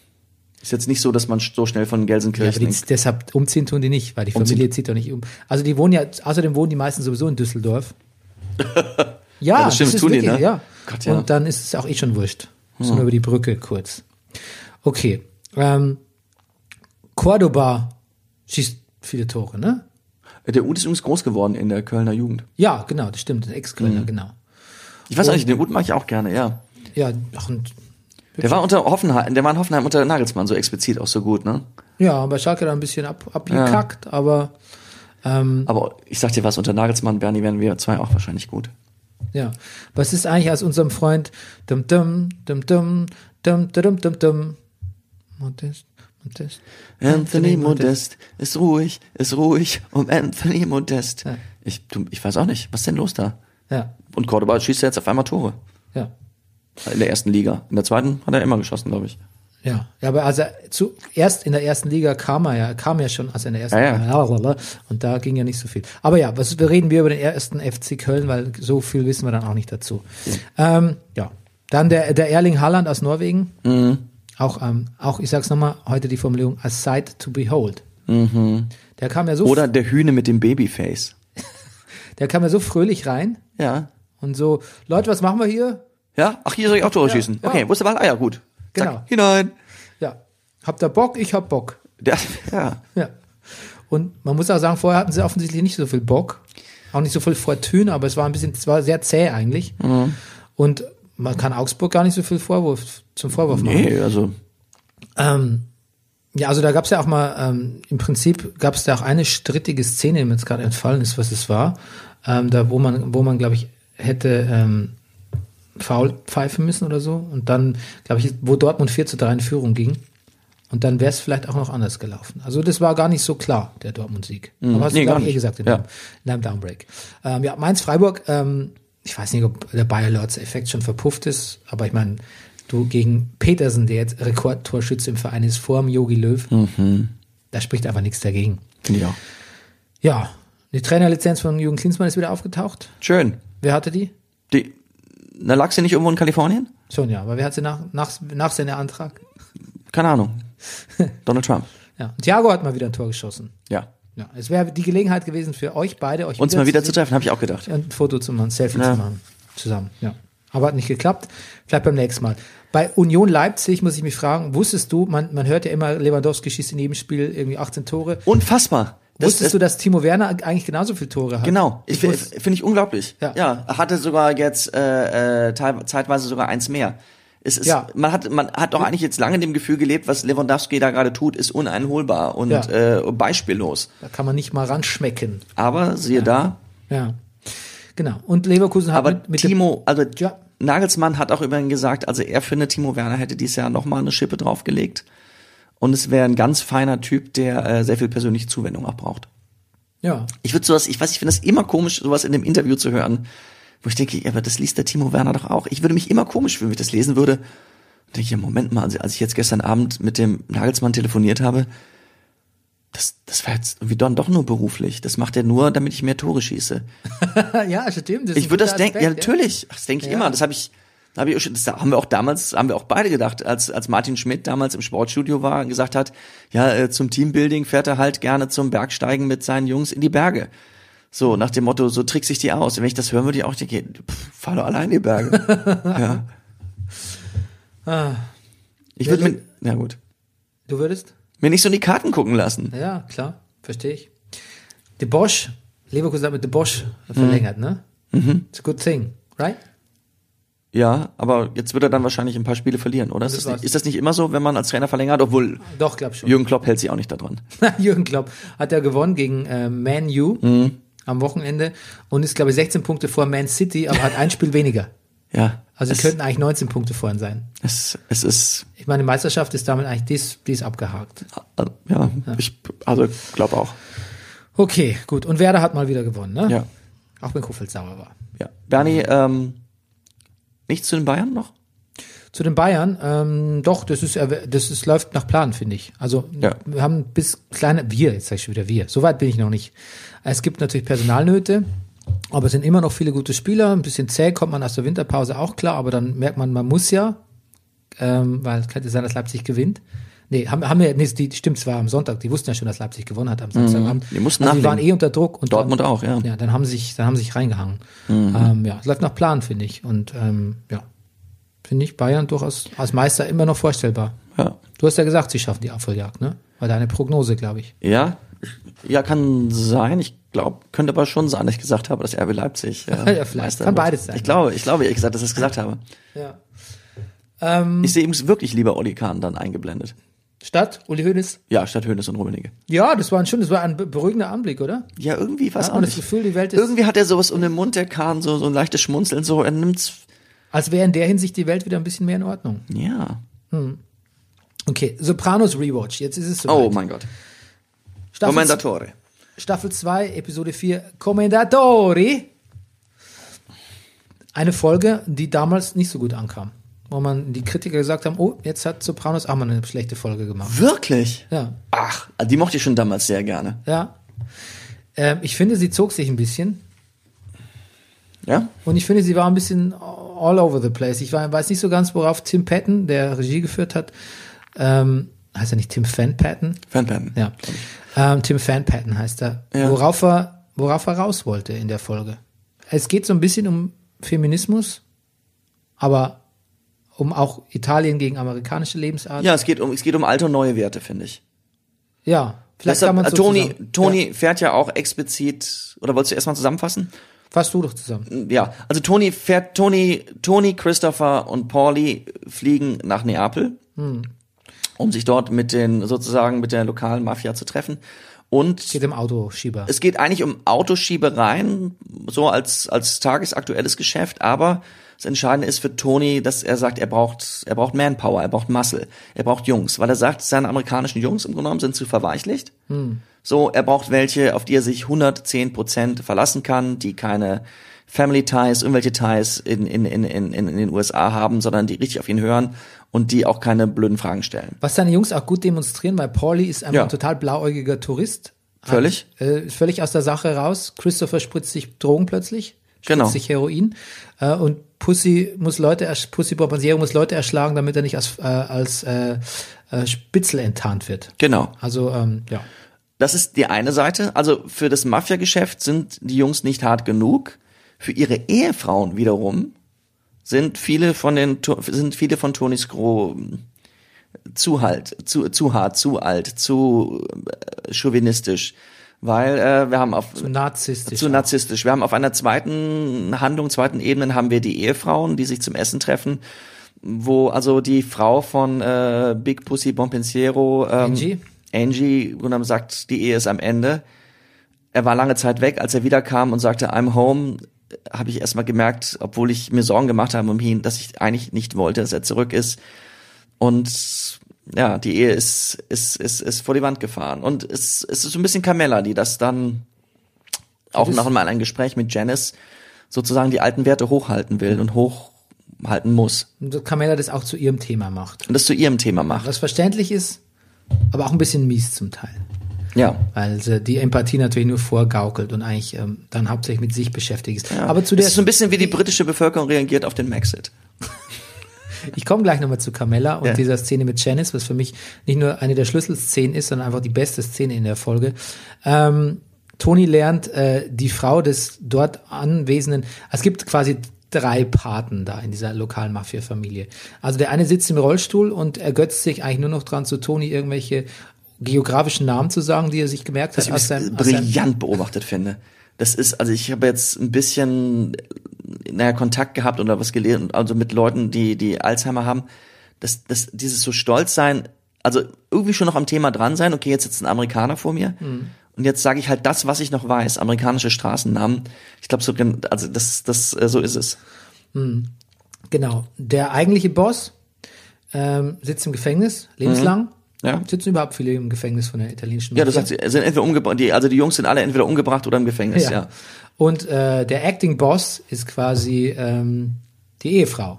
Ist jetzt nicht so, dass man so schnell von ja, Gelsenkirchen. die, deshalb umziehen tun die nicht, weil die Umziehen. Familie zieht doch nicht um. Also die wohnen ja, außerdem wohnen die meisten sowieso in Düsseldorf. Ja, das stimmt, ist tun die, wirklich, ne? ja. Gott, ja. Hm. Und dann ist es auch eh schon wurscht. Müssen nur über die Brücke kurz. Okay. Ähm, Cordoba schießt viele Tore, ne? Der Ud ist übrigens groß geworden in der Kölner Jugend. Ja, genau, das stimmt, Ex-Kölner, mhm. genau. Ich weiß und, nicht, den Ud mache ich auch gerne, ja. Ja, ach, und der war unter Hoffenheim, der war in Hoffenheim unter Nagelsmann so explizit auch so gut, ne? Ja, bei Schalke da ein bisschen ab, abgekackt, ja. aber. Ähm, aber ich sag dir was, unter Nagelsmann, Bernie, werden wir zwei auch wahrscheinlich gut. Ja. Was ist eigentlich aus unserem Freund? Dum dum, dum dum, dum dum dum dum. dum. Modest. Anthony Modest ist ruhig, ist ruhig um Anthony Modest. Ja. Ich, du, ich weiß auch nicht, was ist denn los da? Ja, Und Cordoba schießt ja jetzt auf einmal Tore. ja. In der ersten Liga. In der zweiten hat er immer geschossen, glaube ich. Ja, ja, aber also zuerst in der ersten Liga kam er ja, kam ja schon, also in der ersten Ja, ja. Liga, und da ging ja nicht so viel. Aber ja, was reden wir über den ersten FC Köln, weil so viel wissen wir dann auch nicht dazu. Ähm, ja, dann der der Erling Haaland aus Norwegen, auch ähm, auch ich sag's nochmal heute die Formulierung a sight to behold. Der kam ja so, Oder der Hühne mit dem Babyface. der kam ja so fröhlich rein Ja. und so, Leute, was machen wir hier? Ja? Ach, hier soll ich auch Tore Ja, schießen. ja. Okay, wo ist der Ball? Ah ja, gut. Zack, Genau. hinein. Ja, habt ihr Bock? Ich hab Bock. Der, ja. Ja. Und man muss auch sagen, vorher hatten sie offensichtlich nicht so viel Bock. Auch nicht so viel Fortune, aber es war ein bisschen, es war sehr zäh eigentlich. Und man kann Augsburg gar nicht so viel Vorwurf, zum Vorwurf machen. Nee, also. Ähm, ja, also da gab es ja auch mal, ähm, im Prinzip gab es da auch eine strittige Szene, die mir jetzt gerade entfallen ist, was es war. Ähm, da, wo man, wo man, glaube ich, hätte ähm, faul pfeifen müssen oder so. Und dann, glaube ich, wo Dortmund 4 zu 3 in Führung ging. Und dann wäre es vielleicht auch noch anders gelaufen. Also das war gar nicht so klar, der Dortmund-Sieg. Aber hast nee, du, gar glaube ich, eh nicht. gesagt in, Ja. deinem, in deinem Downbreak. Ähm, ja, Mainz-Freiburg, ähm, ich weiß nicht, ob der Bayer-Lords-Effekt schon verpufft ist, aber ich meine, du gegen Petersen, der jetzt Rekordtorschütze im Verein ist, vor dem Yogi Löw, Mhm. da spricht einfach nichts dagegen. Finde ich auch. Ja, die Trainerlizenz von Jürgen Klinsmann ist wieder aufgetaucht. Schön. Wer hatte die? Die, na, lag sie nicht irgendwo in Kalifornien? Schon, ja, aber wer hat sie nach, nach, nach seinem Antrag? Keine Ahnung. Donald Trump. Ja, und Thiago hat mal wieder ein Tor geschossen. Ja. Ja, es wäre die Gelegenheit gewesen für euch beide, euch Uns mal wieder zu treffen, habe ich auch gedacht. und ein Foto zu machen, ein Selfie Ja. zu machen. Zusammen, ja. Aber hat nicht geklappt. Vielleicht beim nächsten Mal. Bei Union Leipzig muss ich mich fragen, wusstest du, man, man hört ja immer, Lewandowski schießt in jedem Spiel irgendwie 18 Tore. Unfassbar. Das, Wusstest das, du, dass Timo Werner eigentlich genauso viele Tore hat? Genau, ich, finde find ich unglaublich. Ja. Ja. hatte sogar jetzt äh, äh, zeitweise sogar eins mehr. Es ist, Ja. man hat man hat doch eigentlich jetzt lange dem Gefühl gelebt, was Lewandowski da gerade tut, ist uneinholbar und Ja. äh, beispiellos. Da kann man nicht mal ranschmecken. Aber siehe da, Ja. Genau. Und Leverkusen hat aber mit, mit Timo, also Ja. Nagelsmann hat auch immerhin gesagt, also er findet, Timo Werner hätte dieses Jahr nochmal eine Schippe draufgelegt. Und es wäre ein ganz feiner Typ, der äh, sehr viel persönliche Zuwendung auch braucht. ja. Ich würde sowas, ich weiß, ich finde das immer komisch, sowas in dem Interview zu hören, wo ich denke, aber das liest der Timo Werner doch auch. Ich würde mich immer komisch fühlen, wenn ich das lesen würde. Und denke ich, ja, Moment mal, also als ich jetzt gestern Abend mit dem Nagelsmann telefoniert habe, das, das war jetzt irgendwie dann doch nur beruflich. Das macht er nur, damit ich mehr Tore schieße. ja, stimmt. Ich würde das denken, ja, natürlich. Ach, Das denke ich Ja. immer. Das habe ich, hab ich, das haben wir auch damals, haben wir auch beide gedacht, als, als Martin Schmidt damals im Sportstudio war und gesagt hat, ja, äh, zum Teambuilding fährt er halt gerne zum Bergsteigen mit seinen Jungs in die Berge. So, nach dem Motto, so trickst sich die aus. Und wenn ich das hören würde, ich auch denke, pff, fahr doch allein in die Berge. ja. Ah. Ich würde mir, ja gut, Du würdest? mir nicht so in die Karten gucken lassen. Ja, klar. Verstehe ich. De Bosch, Leverkusen hat mit De Bosch verlängert, ne? Mhm. It's a good thing, right? Ja, aber jetzt wird er dann wahrscheinlich ein paar Spiele verlieren, oder? Ist Das das, nicht, ist das nicht immer so, wenn man als Trainer verlängert? Obwohl, Doch, glaub schon. Jürgen Klopp hält sich auch nicht daran. Jürgen Klopp hat ja gewonnen gegen äh, Man U Mhm. Am Wochenende und ist, glaube ich, 16 Punkte vor Man City, aber hat ein Spiel weniger. Ja. Also es, könnten eigentlich 19 Punkte vorhin sein. es, es ist, Ich meine, die Meisterschaft ist damit eigentlich, die ist, die ist abgehakt. äh, ja, ich, also glaube auch. Okay, gut. Und Werder hat mal wieder gewonnen, ne? Ja. Auch wenn Kofeld sauer war. Ja. Bernie, ähm, nichts zu den Bayern noch? Zu den Bayern, ähm, doch, das ist, das ist, läuft nach Plan, finde ich. Also, Ja. wir haben bis kleine, wir, jetzt sag ich schon wieder wir, so weit bin ich noch nicht. Es gibt natürlich Personalnöte, aber es sind immer noch viele gute Spieler. Ein bisschen zäh kommt man aus der Winterpause auch klar, aber dann merkt man, man muss ja, ähm, weil es könnte sein, dass Leipzig gewinnt. Nee, haben, haben wir, nee, die, stimmt, es war am Sonntag, die wussten ja schon, dass Leipzig gewonnen hat am Samstagabend. Die mussten also die waren nachlegen. eh unter Druck. Und Dortmund dann, auch, ja. Ja, dann haben sie sich, dann haben sie sich reingehangen. Ähm, ja, es läuft nach Plan, finde ich. Und ähm, ja, finde ich Bayern durchaus als Meister immer noch vorstellbar. Ja. Du hast ja gesagt, sie schaffen die Aufholjagd, ne? War deine Prognose, glaube ich. Ja, ja, kann sein. Ich glaube, könnte aber schon sein, dass ich gesagt habe, dass RB Leipzig äh, Ja, vielleicht. Meister Kann wird. beides sein. Ich glaube, ich glaube, ehrlich gesagt, dass ich es gesagt habe. Ja. Ähm, Ich sehe übrigens wirklich lieber Oli Kahn dann eingeblendet. Stadt, Uli Hoeneß. Ja, statt Hönes und Rummenigge. Ja, das war ein schön, das war ein be- beruhigender Anblick, oder? Ja, irgendwie, die Welt ist, Irgendwie hat er sowas um den Mund, der Kahn, so, so ein leichtes Schmunzeln, so, er nimmt's, als wäre in der Hinsicht die Welt wieder ein bisschen mehr in Ordnung. ja. Okay, Sopranos Rewatch, jetzt ist es so. Oh mein Gott. Staffel, Commendatore. Staffel 2, Episode 4, Commendatori. Eine Folge, die damals nicht so gut ankam. Wo man die Kritiker gesagt haben, oh, jetzt hat Sopranos auch mal eine schlechte Folge gemacht. Wirklich? Ja, Ach, die mochte ich schon damals sehr gerne. ja. Ähm, ich finde, sie zog sich ein bisschen. Ja? Und ich finde, sie war ein bisschen all over the place. Ich war- weiß nicht so ganz, worauf Tim Patton, der Regie geführt hat, ähm, heißt er nicht Tim Fan Patton? Fanpaden. Ja. Ähm, Tim Fan Patton heißt er. Ja. Worauf er, worauf er raus wollte in der Folge. Es geht so ein bisschen um Feminismus, aber um auch Italien gegen amerikanische Lebensart. Ja, es geht um, es geht um alte und neue Werte, finde ich. Ja, vielleicht Deshalb, kann man so Toni, Toni Ja, fährt ja auch explizit, oder wolltest du erstmal zusammenfassen? Fass du doch zusammen. Ja, also Toni fährt, Toni, Toni, Christopher und Pauli fliegen nach Neapel, um sich dort mit den, sozusagen mit der lokalen Mafia zu treffen. Und Geht im Autoschieber. es geht eigentlich um Autoschiebereien, so als, als tagesaktuelles Geschäft, aber Das Entscheidende ist für Tony, dass er sagt, er braucht, er braucht Manpower, er braucht Muscle, er braucht Jungs, weil er sagt, seine amerikanischen Jungs im Grunde genommen sind zu verweichlicht. So, er braucht welche, auf die er sich 110 Prozent verlassen kann, die keine Family Ties, irgendwelche Ties in, in, in, in, in den USA haben, sondern die richtig auf ihn hören und die auch keine blöden Fragen stellen. Was seine Jungs auch gut demonstrieren, weil Paulie ist einfach Ja. ein total blauäugiger Tourist. Völlig. Hat, äh, völlig aus der Sache raus. Christopher spritzt sich Drogen plötzlich. Genau. sich Heroin. Äh, und Pussy muss Leute, Pussy Bombardiero muss Leute erschlagen, damit er nicht als, äh, als äh, äh, Spitzel enttarnt wird. Genau. Also, ähm, ja. Das ist die eine Seite. Also für das Mafia-Geschäft sind die Jungs nicht hart genug. Für ihre Ehefrauen wiederum sind viele von den sind viele von Tonys Gro zu halt, zu, zu hart, zu alt, zu äh, chauvinistisch, weil äh, wir haben auf Zu narzisstisch. zu narzisstisch. Wir haben auf einer zweiten Handlung, zweiten Ebene haben wir die Ehefrauen, die sich zum Essen treffen, wo also die Frau von äh, Big Pussy Bompensiero, ähm, Angie? Angie, genommen sagt, die Ehe ist am Ende. Er war lange Zeit weg, als er wiederkam und sagte, I'm home, habe ich erstmal gemerkt, obwohl ich mir Sorgen gemacht habe um ihn, dass ich eigentlich nicht wollte, dass er zurück ist. Und ja, die Ehe ist, ist, ist, ist vor die Wand gefahren. Und es, es ist so ein bisschen Carmella, die das dann auch das- noch einmal ein Gespräch mit Janice sozusagen die alten Werte hochhalten will und hochhalten muss. Und Carmella das auch zu ihrem Thema macht. Und das zu ihrem Thema macht. Was verständlich ist, aber auch ein bisschen mies zum Teil. Ja. Weil sie die Empathie natürlich nur vorgaukelt und eigentlich ähm, dann hauptsächlich mit sich beschäftigt ist. ja. Aber zu das der ist so ein bisschen wie die britische Bevölkerung reagiert auf den Maxit. Ich komme gleich nochmal zu Carmella und Ja. dieser Szene mit Janice, was für mich nicht nur eine der Schlüsselszenen ist, sondern einfach die beste Szene in der Folge. Ähm, Toni lernt äh, die Frau des dort Anwesenden, es gibt quasi drei Paten da in dieser lokalen Mafia-Familie. Also der eine sitzt im Rollstuhl und ergötzt sich eigentlich nur noch dran, zu Toni irgendwelche geografischen Namen zu sagen, die er sich gemerkt hat. Was ich aus seinem- aus seinem- brillant beobachtet finde. Das ist, also ich habe jetzt ein bisschen, naja, Kontakt gehabt oder was gelesen, also mit Leuten, die, die Alzheimer haben. Das, das, dieses so stolz sein, also irgendwie schon noch am Thema dran sein, okay, jetzt sitzt ein Amerikaner vor mir. Mhm. Und jetzt sage ich halt das, was ich noch weiß, amerikanische Straßennamen. Ich glaube, so, also das, das, äh, so ist es. Genau. Der eigentliche Boss ähm, sitzt im Gefängnis, lebenslang. Mhm. Ja. Sitzen überhaupt viele im Gefängnis von der italienischen Ja, du Mafia? sagst, sind entweder umgebracht, die, also die Jungs sind alle entweder umgebracht oder im Gefängnis, ja. Und äh, der Acting Boss ist quasi ähm, die Ehefrau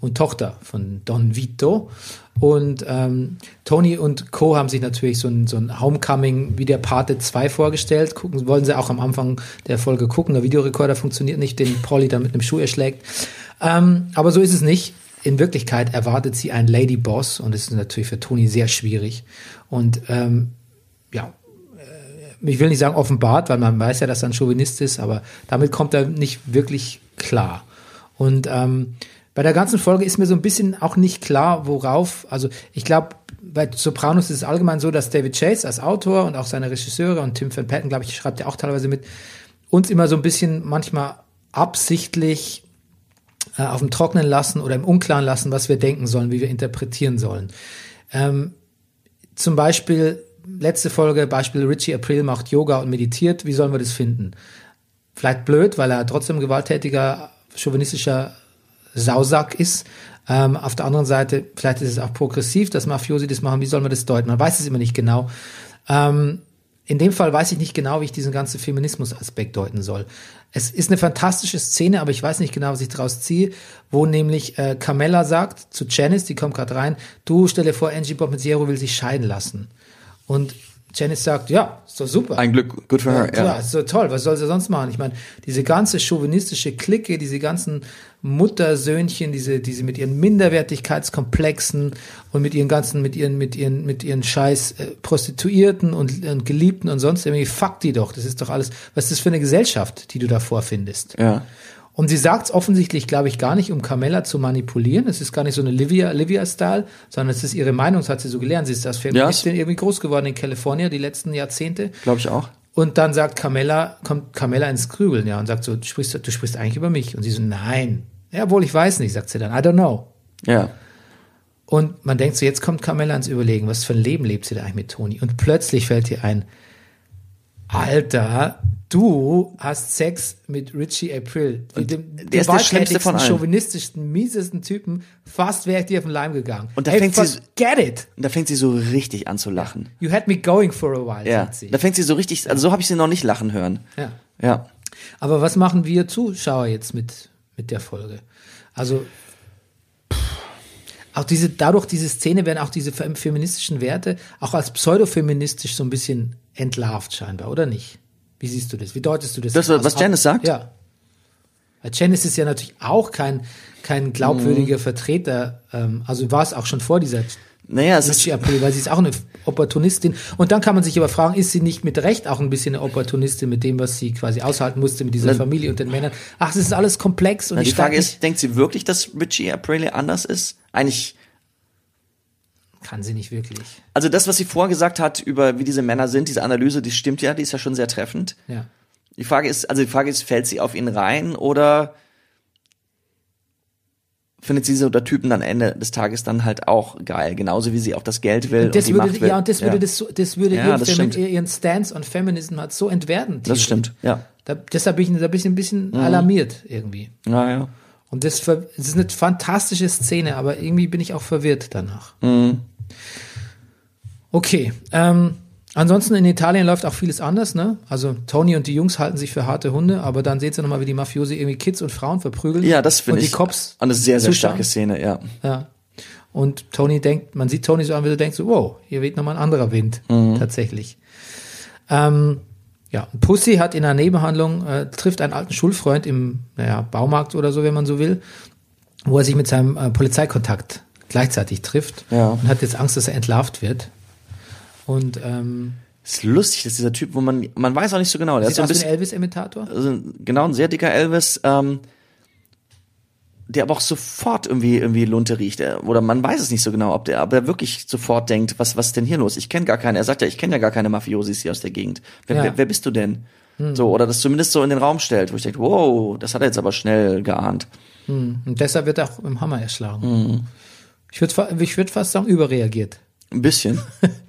und Tochter von Don Vito. Und ähm, Tony und Co. haben sich natürlich so ein, so ein Homecoming wie der Pate 2 vorgestellt. Gucken, wollen sie auch am Anfang der Folge gucken. Der Videorekorder funktioniert nicht, den Polly dann mit einem Schuh erschlägt. Ähm, aber so ist es nicht. In Wirklichkeit erwartet sie einen Lady Boss und das ist natürlich für Tony sehr schwierig. Und ähm, ja, ich will nicht sagen offenbart, weil man weiß ja, dass er ein Chauvinist ist, aber damit kommt er nicht wirklich klar. Und ähm, bei der ganzen Folge ist mir so ein bisschen auch nicht klar, worauf, also ich glaube, bei Sopranos ist es allgemein so, dass David Chase als Autor und auch seine Regisseure und Tim Van Patten, glaube ich, schreibt ja auch teilweise mit, uns immer so ein bisschen manchmal absichtlich äh, auf dem Trocknen lassen oder im Unklaren lassen, was wir denken sollen, wie wir interpretieren sollen. Ähm, zum Beispiel, letzte Folge, Beispiel Richie April macht Yoga und meditiert. Wie sollen wir das finden? Vielleicht blöd, weil er trotzdem gewalttätiger, chauvinistischer Sausack ist. Ähm, auf der anderen Seite, vielleicht ist es auch progressiv, dass Mafiosi das machen. Wie soll man das deuten? Man weiß es immer nicht genau. Ähm, in dem Fall weiß ich nicht genau, wie ich diesen ganzen Feminismus-Aspekt deuten soll. Es ist eine fantastische Szene, aber ich weiß nicht genau, was ich daraus ziehe, wo nämlich äh, Carmella sagt zu Janice, die kommt gerade rein, du stell dir vor, Angie Bompensiero will sich scheiden lassen. Und Janice sagt, ja, ist doch super. Ein Glück, good for her, Klar, ja. ist so toll. Was soll sie sonst machen? Ich meine, diese ganze chauvinistische Clique, diese ganzen Muttersöhnchen, diese, diese mit ihren Minderwertigkeitskomplexen und mit ihren ganzen, mit ihren, mit ihren, mit ihren Scheiß äh, Prostituierten und, und Geliebten und sonst irgendwie, fuck die doch. Das ist doch alles, was ist das für eine Gesellschaft, die du da vorfindest? Ja. Und sie sagt es offensichtlich, glaube ich, gar nicht, um Carmella zu manipulieren. Es ist gar nicht so eine Livia, Livia-Style, sondern es ist ihre Meinung, das hat sie so gelernt. Sie ist als Feministin irgendwie groß geworden in Kalifornien die letzten Jahrzehnte. Glaube ich auch. Und dann sagt Carmella, kommt Carmella ins Grübeln, ja, und sagt so, du sprichst, du sprichst eigentlich über mich. Und sie so, nein. Ja, wohl, ich weiß nicht, sagt sie dann. I don't know. Ja. Und man denkt so, jetzt kommt Carmella ins Überlegen, was für ein Leben lebt sie da eigentlich mit Toni? Und plötzlich fällt ihr ein, Alter, du hast Sex mit Richie April. Dem, dem der ist der schlimmste von allen. chauvinistischsten, miesesten Typen. Fast wäre ich dir auf den Leim gegangen. Und da hey, fängt sie- get it. Und da fängt sie so richtig an zu lachen. You had me going for a while, Ja. sagt sie. Da fängt sie so richtig, also so habe ich sie noch nicht lachen hören. Ja. Ja. Aber was machen wir Zuschauer jetzt mit, mit der Folge? Also, auch diese, dadurch diese Szene werden auch diese fem- feministischen Werte auch als pseudofeministisch so ein bisschen entlarvt scheinbar, oder nicht? Wie siehst du das? Wie deutest du das? Das, was Janice sagt? Ja. Weil Janice ist ja natürlich auch kein, kein glaubwürdiger Vertreter, ähm, also war es auch schon vor dieser Naja, es ist, Richie April, weil sie ist auch eine Opportunistin. Und dann kann man sich aber fragen, ist sie nicht mit Recht auch ein bisschen eine Opportunistin mit dem, was sie quasi aushalten musste mit dieser Na- Familie und den Männern? Ach, es ist alles komplex und na, ich die Frage ist, denkt sie wirklich, dass Richie Aprile anders ist? Eigentlich, kann sie nicht wirklich. also das, was sie vorher gesagt hat über wie diese Männer sind, diese Analyse, die stimmt ja, die ist ja schon sehr treffend. Ja. Die Frage ist, also die Frage ist, fällt sie auf ihn rein oder findet sie so der Typen dann Ende des Tages dann halt auch geil, genauso wie sie auch das Geld will und, Das die würde, Macht will. ja, und das würde das, das würde Ja, ihren, das ihren Stance on Feminism hat so entwerten. Das stimmt, ja. Da, deshalb bin ich da bin ich ein bisschen Mhm. alarmiert irgendwie. Ja, ja. Und das, es ist eine fantastische Szene, aber irgendwie bin ich auch verwirrt danach. Mhm. Okay. Ähm, ansonsten in Italien läuft auch vieles anders, ne? Also Tony und die Jungs halten sich für harte Hunde, aber dann seht ihr nochmal, wie die Mafiosi irgendwie Kids und Frauen verprügeln. Ja, das finde Und ich die Cops eine sehr, sehr zuschauen. starke Szene, ja. Ja. Und Tony denkt, man sieht Tony so an, wie er denkt so, wow, hier weht nochmal ein anderer Wind, Mhm. tatsächlich. Ähm, ja, Pussy hat in einer Nebenhandlung, äh, trifft einen alten Schulfreund im naja, Baumarkt oder so, wenn man so will, wo er sich mit seinem äh, Polizeikontakt gleichzeitig trifft Ja. und hat jetzt Angst, dass er entlarvt wird. Und ähm, Ist lustig, dass dieser Typ, wo man, man weiß auch nicht so genau, der ist so ein bisschen, Elvis-Imitator. also genau, ein sehr dicker Elvis, ähm, der aber auch sofort irgendwie, irgendwie Lunte riecht, äh, oder man weiß es nicht so genau, ob der, ob er wirklich sofort denkt, was, was ist denn hier los? Ich kenne gar keine, er sagt ja, ich kenne ja gar keine Mafiosis hier aus der Gegend. Wer, Ja. wer, wer bist du denn? So, oder das zumindest so in den Raum stellt, wo ich denke, wow, das hat er jetzt aber schnell geahnt. Und deshalb wird er auch im Hammer erschlagen. Mhm. Ich würde ich würd fast sagen, überreagiert. Ein bisschen.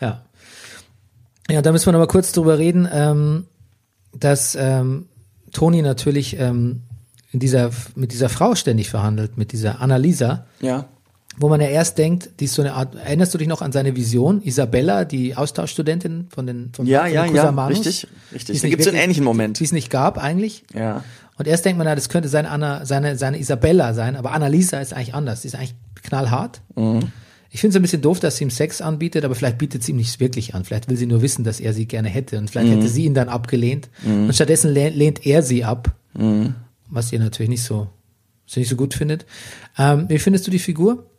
Ja. Ja, da müssen wir noch mal kurz drüber reden, ähm, dass ähm, Toni natürlich ähm, in dieser, mit dieser Frau ständig verhandelt, mit dieser Annalisa, ja. wo man ja erst denkt, die ist so eine Art, erinnerst du dich noch an seine Vision, Isabella, die Austauschstudentin von den von, Ja, von ja, den ja, richtig, die richtig. es Da nicht gibt's einen ähnlichen Moment. Die es nicht gab eigentlich. Ja. Und erst denkt man, na, das könnte seine, Anna, seine, seine Isabella sein, aber Annalisa ist eigentlich anders. Die ist eigentlich knallhart. Ich finde es ein bisschen doof, dass sie ihm Sex anbietet, aber vielleicht bietet sie ihm nicht wirklich an. Vielleicht will sie nur wissen, dass er sie gerne hätte. Und vielleicht hätte sie ihn dann abgelehnt. Und stattdessen lehnt, er sie ab. Was ihr natürlich nicht so, was nicht so gut findet. Ähm, wie findest du die Figur?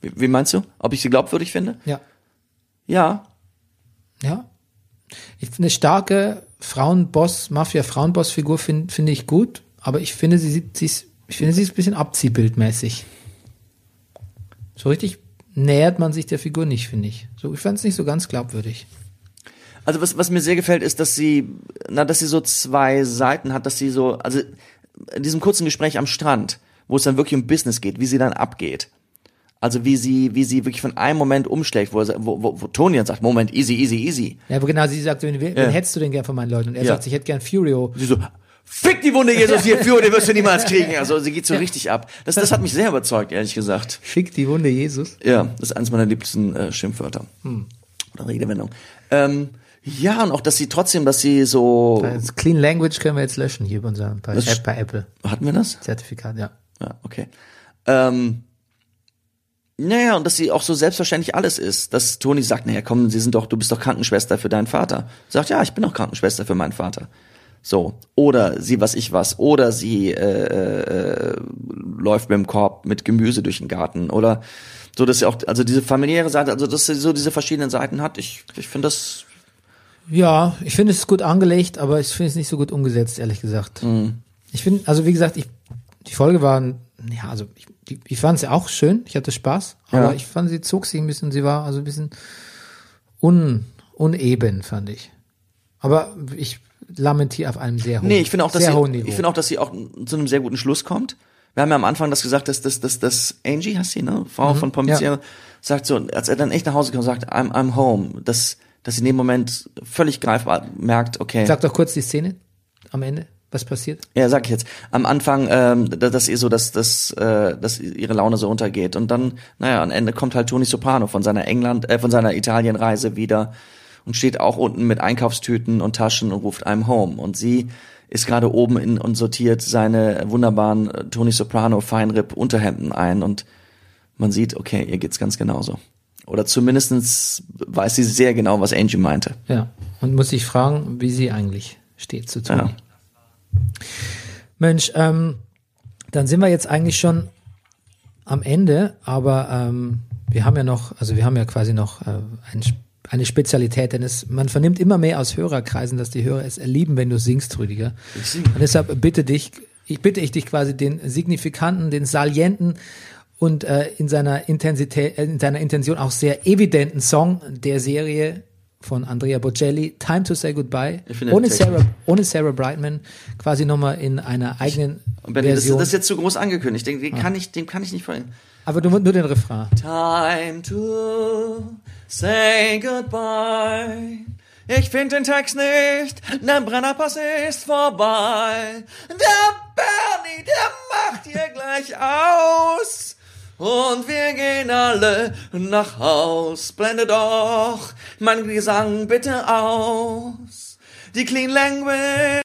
Wie, wie meinst du? Ob ich sie glaubwürdig finde? Ja. Ja. Ja. Ich finde eine starke Frauenboss, Mafia-Frauenboss-Figur finde finde ich gut, aber ich finde, sie sieht, sie ist, ich finde, sie ist ein bisschen abziehbildmäßig. So richtig nähert man sich der Figur nicht, finde ich. So, ich fand es nicht so ganz glaubwürdig. Also was, was mir sehr gefällt, ist, dass sie, na, dass sie so zwei Seiten hat, dass sie so, also in diesem kurzen Gespräch am Strand, wo es dann wirklich um Business geht, wie sie dann abgeht. Also wie sie, wie sie wirklich von einem Moment umschlägt, wo, wo, wo, wo Tony dann sagt, Moment, easy, easy, easy. Ja, aber genau, sie sagt, wen, wen Ja. hättest du denn gern von meinen Leuten? Und er Ja. sagt, ich hätte gern Furio. Sie so, fick die Wunde, Jesus, hier, für, den wirst du niemals kriegen. Also sie geht so richtig ab. Das, das hat mich sehr überzeugt, ehrlich gesagt. Fick die Wunde Jesus. Ja, das ist eines meiner liebsten äh, Schimpfwörter. Oder Redewendung. Ähm, ja, und auch, dass sie trotzdem, dass sie so, Das Clean Language können wir jetzt löschen hier bei unserem, bei, App, bei Apple. hatten wir das? Zertifikat, ja. Ja, okay. Ähm, naja, und dass sie auch so selbstverständlich alles ist. Dass Toni sagt, naja, komm, sie sind doch, du bist doch Krankenschwester für deinen Vater. Sagt, ja, ich bin auch Krankenschwester für meinen Vater. So. Oder sie was ich was. Oder sie äh, äh, läuft mit dem Korb mit Gemüse durch den Garten. Oder so, dass sie auch, also diese familiäre Seite, also dass sie so diese verschiedenen Seiten hat. Ich, ich finde das, Ja, ich finde es gut angelegt, aber ich finde es nicht so gut umgesetzt, ehrlich gesagt. Ich finde, also wie gesagt, ich, die Folge war, ja, also ich, ich fand sie auch schön, ich hatte Spaß, aber Ja. ich fand, sie zog sich ein bisschen, sie war also ein bisschen un, uneben, fand ich. Aber ich lamentiere auf einem sehr hohen, Nee, ich finde auch, dass sehr sie, hohen Niveau. ich finde auch, dass sie auch zu einem sehr guten Schluss kommt. Wir haben ja am Anfang das gesagt, dass dass dass, dass Angie, heißt sie, ne? Frau von Pomiciero, sagt so, als er dann echt nach Hause kommt, sagt, I'm, I'm home, dass, dass sie in dem Moment völlig greifbar merkt, okay. Sag doch kurz die Szene am Ende. Was passiert? Ja, sag ich jetzt. Am Anfang, ähm, da- dass ihr so, dass, dass, äh, dass ihre Laune so untergeht. Und dann, naja, am Ende kommt halt Tony Soprano von seiner England, äh, von seiner Italienreise wieder und steht auch unten mit Einkaufstüten und Taschen und ruft einem home. Und sie ist gerade oben in, und sortiert seine wunderbaren äh, Tony Soprano Feinripp Unterhemden ein und man sieht, okay, ihr geht's ganz genauso. Oder zumindestens weiß sie sehr genau, was Angie meinte. Ja. Und muss sich fragen, wie sie eigentlich steht zu Toni. Ja. Mensch, ähm, dann sind wir jetzt eigentlich schon am Ende, aber ähm, wir haben ja noch, also wir haben ja quasi noch äh, ein, eine Spezialität, denn es, man vernimmt immer mehr aus Hörerkreisen, dass die Hörer es erlieben, wenn du singst, Rüdiger. Und deshalb bitte dich, ich bitte ich dich quasi den signifikanten, den salienten und äh, in seiner Intensität, äh, in seiner Intention auch sehr evidenten Song der Serie von Andrea Bocelli, Time to Say Goodbye, Ich ohne Sarah, ohne Sarah Brightman, quasi nochmal in einer eigenen Benny, das, Version. das ist jetzt zu groß angekündigt. Den, den kann ich, dem kann ich nicht folgen. Aber du nur den Refrain. Time to say goodbye. Ich find den Text nicht, der Brennerpass ist vorbei. Der Bernie, der macht hier gleich aus. Und wir gehen alle nach Haus. Blende doch mein Gesang bitte aus. Die Clean Language.